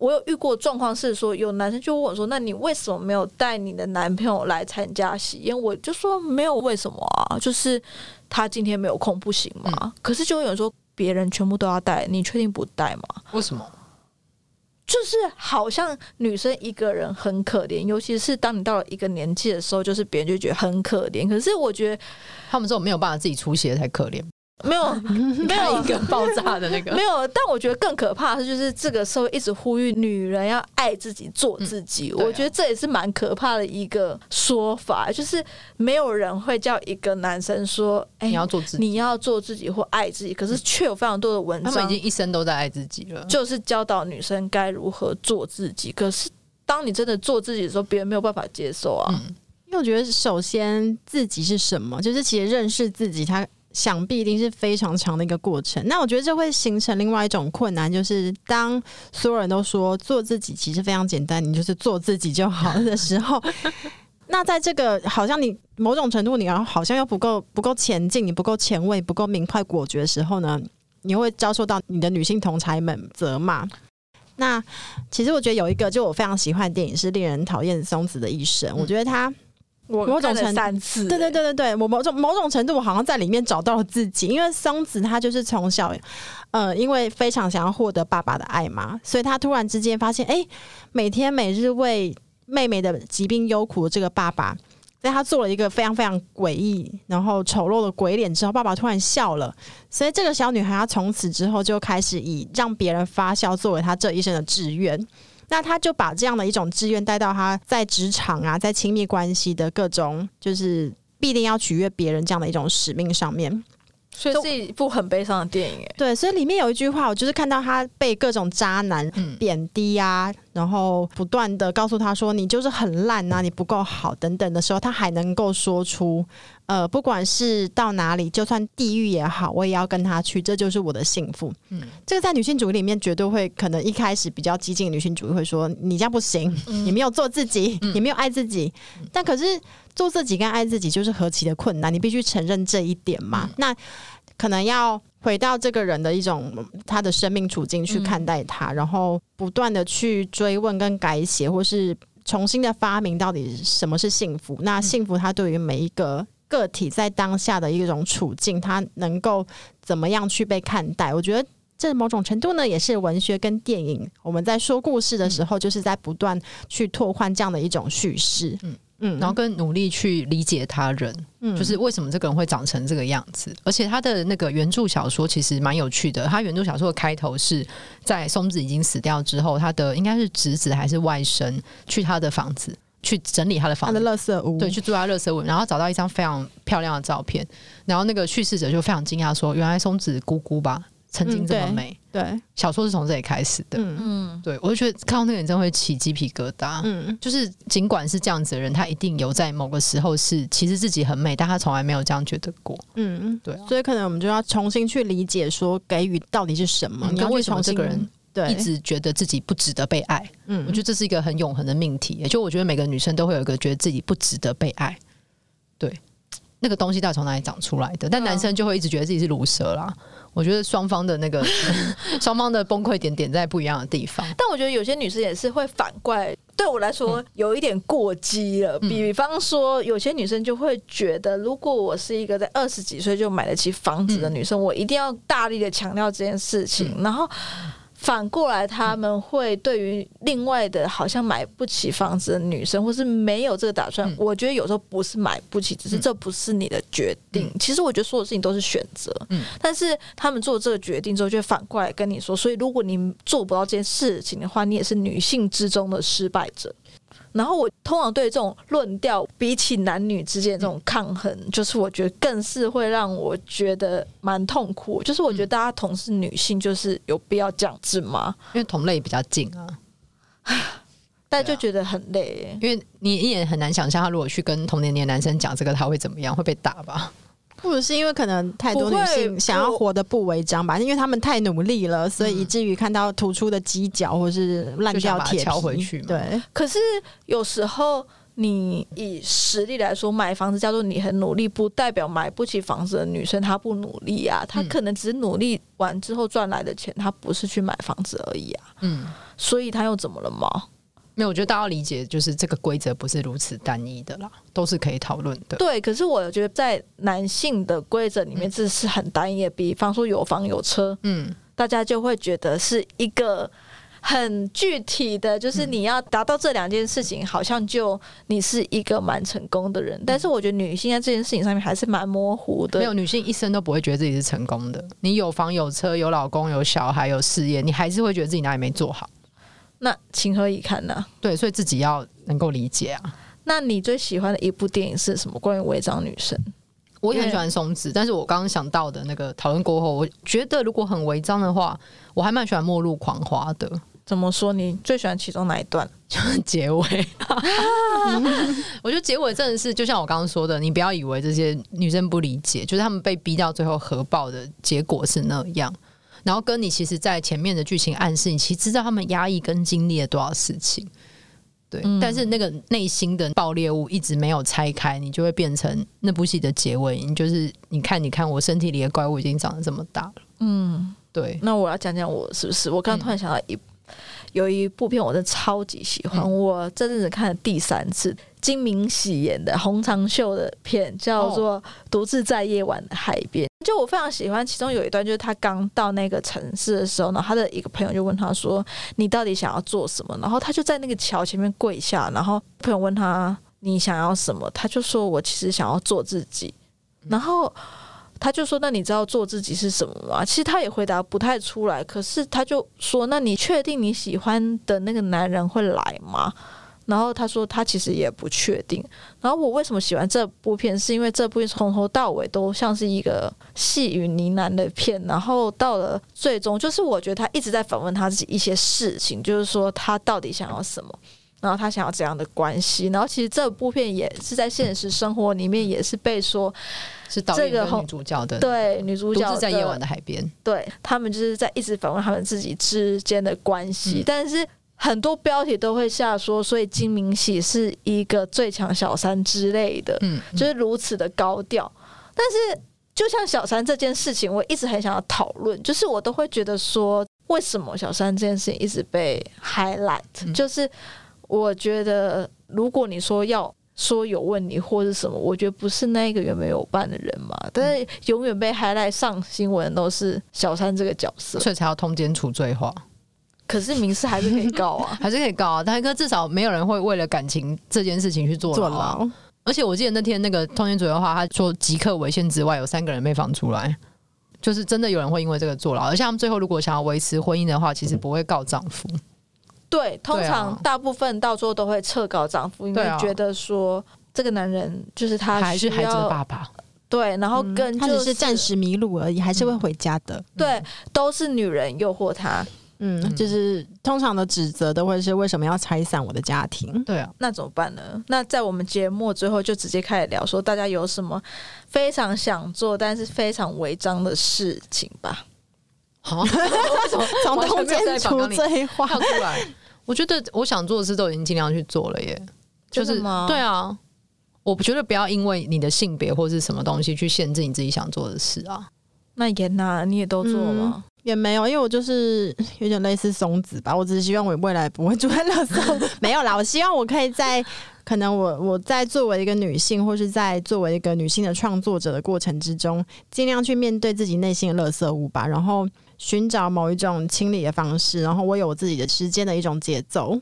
我有遇过状况是说，有男生就问我说：“那你为什么没有带你的男朋友来参加喜宴？”我就说：“没有，为什么啊？就是他今天没有空，不行吗？”嗯、可是就会有人说：“别人全部都要带，你确定不带吗？”为什么？就是好像女生一个人很可怜，尤其是当你到了一个年纪的时候，就是别人就觉得很可怜。可是我觉得他们这种没有办法自己出席的才可怜。没有，<laughs> 没有一个爆炸的那个，没有。但我觉得更可怕的是，就是这个社会一直呼吁女人要爱自己、做自己。嗯啊、我觉得这也是蛮可怕的一个说法，就是没有人会叫一个男生说：“哎、欸，你要做自己，你要做自己或爱自己。”可是却有非常多的文章，他们已经一生都在爱自己了，就是教导女生该如何做自己。可是当你真的做自己的时候，别人没有办法接受啊。嗯、因为我觉得，首先自己是什么，就是其实认识自己，他。想必一定是非常长的一个过程。那我觉得这会形成另外一种困难，就是当所有人都说做自己其实非常简单，你就是做自己就好的时候，<laughs> 那在这个好像你某种程度你要好像又不够不够前进，你不够前卫，不够明快果决的时候呢，你会遭受到你的女性同侪们责骂。那其实我觉得有一个就我非常喜欢的电影是《令人讨厌松子的一生》，我觉得他。某种程度，对对对对对，我某种某种程度，我好像在里面找到了自己。因为松子她就是从小，呃，因为非常想要获得爸爸的爱嘛，所以她突然之间发现，哎，每天每日为妹妹的疾病忧苦的这个爸爸，在他做了一个非常非常诡异然后丑陋的鬼脸之后，爸爸突然笑了。所以这个小女孩她从此之后就开始以让别人发笑作为她这一生的志愿。那他就把这样的一种志愿带到他在职场啊，在亲密关系的各种，就是必定要取悦别人这样的一种使命上面。所以是一部很悲伤的电影，对，所以里面有一句话，我就是看到他被各种渣男贬低啊，然后不断的告诉他说：“你就是很烂啊，你不够好等等”的时候，他还能够说出：“呃，不管是到哪里，就算地狱也好，我也要跟他去，这就是我的幸福。”嗯，这个在女性主义里面绝对会可能一开始比较激进女性主义会说：“你这样不行，你没有做自己，你没有爱自己。”但可是做自己跟爱自己就是何其的困难，你必须承认这一点嘛。那可能要回到这个人的一种他的生命处境去看待他，嗯、然后不断的去追问跟改写，或是重新的发明到底什么是幸福。那幸福，它对于每一个个体在当下的一种处境，他能够怎么样去被看待？我觉得这某种程度呢，也是文学跟电影我们在说故事的时候，就是在不断去拓宽这样的一种叙事。嗯。嗯，然后更努力去理解他人，嗯，就是为什么这个人会长成这个样子。而且他的那个原著小说其实蛮有趣的。他原著小说的开头是在松子已经死掉之后，他的应该是侄子还是外甥去他的房子去整理他的房子，他的垃圾屋，对，去住他垃圾屋，然后找到一张非常漂亮的照片，然后那个叙事者就非常惊讶说：“原来松子姑姑吧。”曾经这么美，嗯、对，对。小说是从这里开始的，嗯。嗯，对我就觉得看到那个人真的会起鸡皮疙瘩，嗯，就是尽管是这样子的人，他一定有在某个时候是其实自己很美，但他从来没有这样觉得过，嗯。嗯，对、啊，所以可能我们就要重新去理解说给予到底是什么，嗯、你要为什么这个人对一直觉得自己不值得被爱，嗯，我觉得这是一个很永恒的命题，也就我觉得每个女生都会有一个觉得自己不值得被爱，对。那个东西到底从哪里长出来的？但男生就会一直觉得自己是鲁蛇啦。我觉得双方的那个 <laughs> 双方的崩溃点点在不一样的地方。但我觉得有些女生也是会反过来，对我来说有一点过激了。比方说，有些女生就会觉得，如果我是一个在二十几岁就买得起房子的女生，我一定要大力的强调这件事情，然后。反过来，他们会对于另外的好像买不起房子的女生，或是没有这个打算，嗯、我觉得有时候不是买不起，只是这不是你的决定。嗯、其实我觉得所有事情都是选择。嗯，但是他们做这个决定之后，就反过来跟你说，所以如果你做不到这件事情的话，你也是女性之中的失败者。然后我通常对这种论调，比起男女之间的这种抗衡，嗯、就是我觉得更是会让我觉得蛮痛苦。就是我觉得大家同是女性，就是有必要这样子吗？因为同类比较近啊，<laughs> 但就觉得很累。因为你也很难想象，他如果去跟同年龄男生讲这个，他会怎么样？会被打吧？或者是因为可能太多女性想要活得不违章吧，因为他们太努力了，所以以至于看到突出的犄角或是烂掉铁敲回去。对，可是有时候你以实力来说，买房子叫做你很努力，不代表买不起房子的女生她不努力啊，她可能只是努力完之后赚来的钱，她不是去买房子而已啊。嗯，所以她又怎么了吗？没有，我觉得大家要理解，就是这个规则不是如此单一的啦，都是可以讨论的。对，可是我觉得在男性的规则里面，这是很单一的。比方说有房有车，嗯，大家就会觉得是一个很具体的，就是你要达到这两件事情，好像就你是一个蛮成功的人。但是我觉得女性在这件事情上面还是蛮模糊的。没有，女性一生都不会觉得自己是成功的。你有房有车有老公有小孩有事业，你还是会觉得自己哪里没做好。那情何以堪呢？对，所以自己要能够理解啊。那你最喜欢的一部电影是什么？关于违章女生，我也很喜欢松子，但是我刚刚想到的那个讨论过后，我觉得如果很违章的话，我还蛮喜欢《末路狂花》的。怎么说？你最喜欢其中哪一段？就 <laughs> 是结尾。我觉得结尾真的是，就像我刚刚说的，你不要以为这些女生不理解，就是他们被逼到最后核爆的结果是那样。然后跟你其实，在前面的剧情暗示，你其实知道他们压抑跟经历了多少事情，对。嗯、但是那个内心的爆裂物一直没有拆开，你就会变成那部戏的结尾。你就是你看，你看，我身体里的怪物已经长得这么大了。嗯，对。那我要讲讲我是不是？我刚刚突然想到一。嗯有一部片我真的超级喜欢，嗯、我这阵子看了第三次，金明喜演的洪长秀的片，叫做《独自在夜晚的海边》。哦、就我非常喜欢，其中有一段就是他刚到那个城市的时候呢，他的一个朋友就问他说：“你到底想要做什么？”然后他就在那个桥前面跪下，然后朋友问他：“你想要什么？”他就说：“我其实想要做自己。”然后。他就说：“那你知道做自己是什么吗？”其实他也回答不太出来。可是他就说：“那你确定你喜欢的那个男人会来吗？”然后他说：“他其实也不确定。”然后我为什么喜欢这部片？是因为这部片从头到尾都像是一个细雨呢喃的片。然后到了最终，就是我觉得他一直在反问他自己一些事情，就是说他到底想要什么。然后他想要怎样的关系？然后其实这部片也是在现实生活里面也是被说是导演跟女主角的对女主角在夜晚的海边，对他们就是在一直反问他们自己之间的关系。嗯、但是很多标题都会下说，所以金明喜是一个最强小三之类的，嗯，就是如此的高调。但是就像小三这件事情，我一直很想要讨论，就是我都会觉得说，为什么小三这件事情一直被 highlight，、嗯、就是。我觉得，如果你说要说有问题或是什么，我觉得不是那个原本有办的人嘛。但是永远被 highlight 上新闻都是小三这个角色，所以才要通奸除罪化。可是民事还是可以告啊，<laughs> 还是可以告啊。但是至少没有人会为了感情这件事情去坐牢。而且我记得那天那个通奸主的话，他说即刻违宪之外，有三个人被放出来，就是真的有人会因为这个坐牢。而且他们最后如果想要维持婚姻的话，其实不会告丈夫。对，通常大部分到最后都会撤告丈夫，因为觉得说这个男人就是他还是孩子的爸爸。对，然后跟、就是嗯、他只是暂时迷路而已，还是会回家的。嗯、对，都是女人诱惑他。嗯，就是通常的指责都会是为什么要拆散我的家庭？对啊，那怎么办呢？那在我们节目最后就直接开始聊，说大家有什么非常想做但是非常违章的事情吧。好，为什么从通奸除罪化出来？我觉得我想做的事都已经尽量去做了耶，就是对啊，我我觉得不要因为你的性别或是什么东西去限制你自己想做的事啊。那严娜，你也都做吗？嗯也没有，因为我就是 <laughs> 有点类似松子吧。我只是希望我未来不会住在垃圾。<laughs> 没有啦，我希望我可以在可能我我在作为一个女性，或是在作为一个女性的创作者的过程之中，尽量去面对自己内心的乐色物吧，然后寻找某一种清理的方式。然后我有我自己的时间的一种节奏，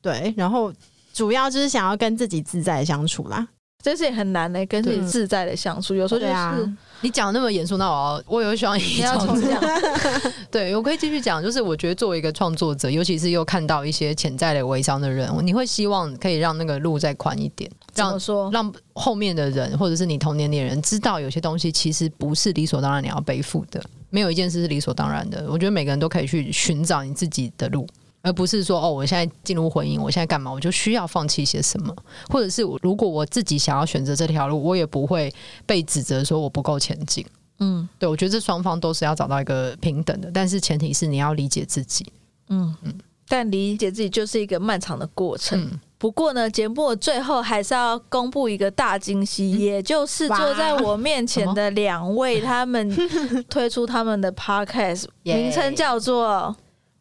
对。然后主要就是想要跟自己自在相处啦。这是也很难的、欸，跟自己自在的相处，有时候就是、啊、你讲那么严肃，那我要我有希望 <laughs> 你要重讲。<laughs> 对，我可以继续讲，就是我觉得作为一个创作者，尤其是又看到一些潜在的微商的人，你会希望可以让那个路再宽一点，让说让后面的人或者是你同年龄的人知道，有些东西其实不是理所当然你要背负的，没有一件事是理所当然的。我觉得每个人都可以去寻找你自己的路。而不是说哦，我现在进入婚姻，我现在干嘛，我就需要放弃些什么，或者是如果我自己想要选择这条路，我也不会被指责说我不够前进。嗯，对，我觉得这双方都是要找到一个平等的，但是前提是你要理解自己。嗯嗯，但理解自己就是一个漫长的过程。嗯，不过呢，节目最后还是要公布一个大惊喜，嗯，也就是坐在我面前的两位，他们 <laughs> 推出他们的 podcast，名称叫做。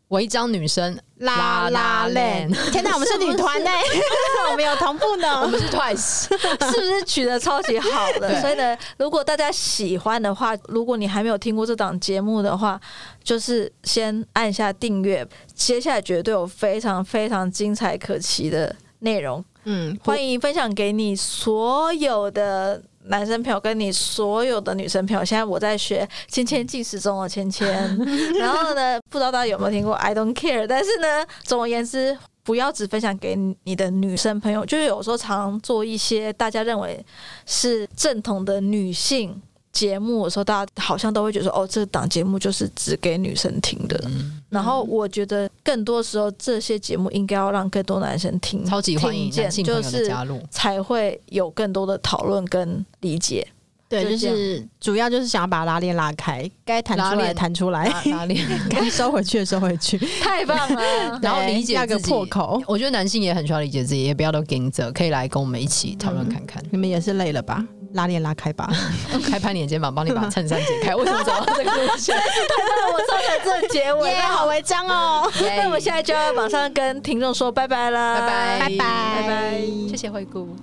违章女生拉拉链，<laughs> 天哪，我们是女团呢，<laughs> 我们有同步呢，<laughs> 我们是 Twice，是不是取得超级好的？所以呢，如果大家喜欢的话，如果你还没有听过这档节目的话，就是先按下订阅，接下来绝对有非常非常精彩可期的内容。嗯，欢迎分享给你所有的。男生朋友跟你所有的女生朋友，现在我在学芊芊进时中的芊芊，<laughs> 然后呢，不知道大家有没有听过 I don't care，但是呢，总而言之，不要只分享给你的女生朋友，就是有时候常做一些大家认为是正统的女性。节目的时候，大家好像都会觉得说：“哦，这档节目就是只给女生听的。嗯”然后我觉得更多时候，这些节目应该要让更多男生听，超级欢迎男性朋友的加入，就是才会有更多的讨论跟理解。对，就是主要就是想要把拉链拉开，该弹出来弹出来，拉链 <laughs> 该收回去的收回去，太棒了。然后理解那个破口，我觉得男性也很需要理解自己，也不要都盯着，可以来跟我们一起讨论看看。你们也是累了吧？拉链拉开吧，<laughs> 开拍你的肩膀，帮你把衬衫解开。为什么走到这个位置？<laughs> 对，我坐在这结尾，好违章哦。<laughs> 那我现在就要马上跟听众说拜拜了，拜拜拜拜拜拜，谢谢惠顾。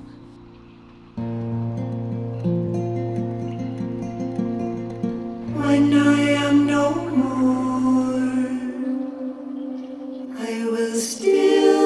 When I am no more, I will still.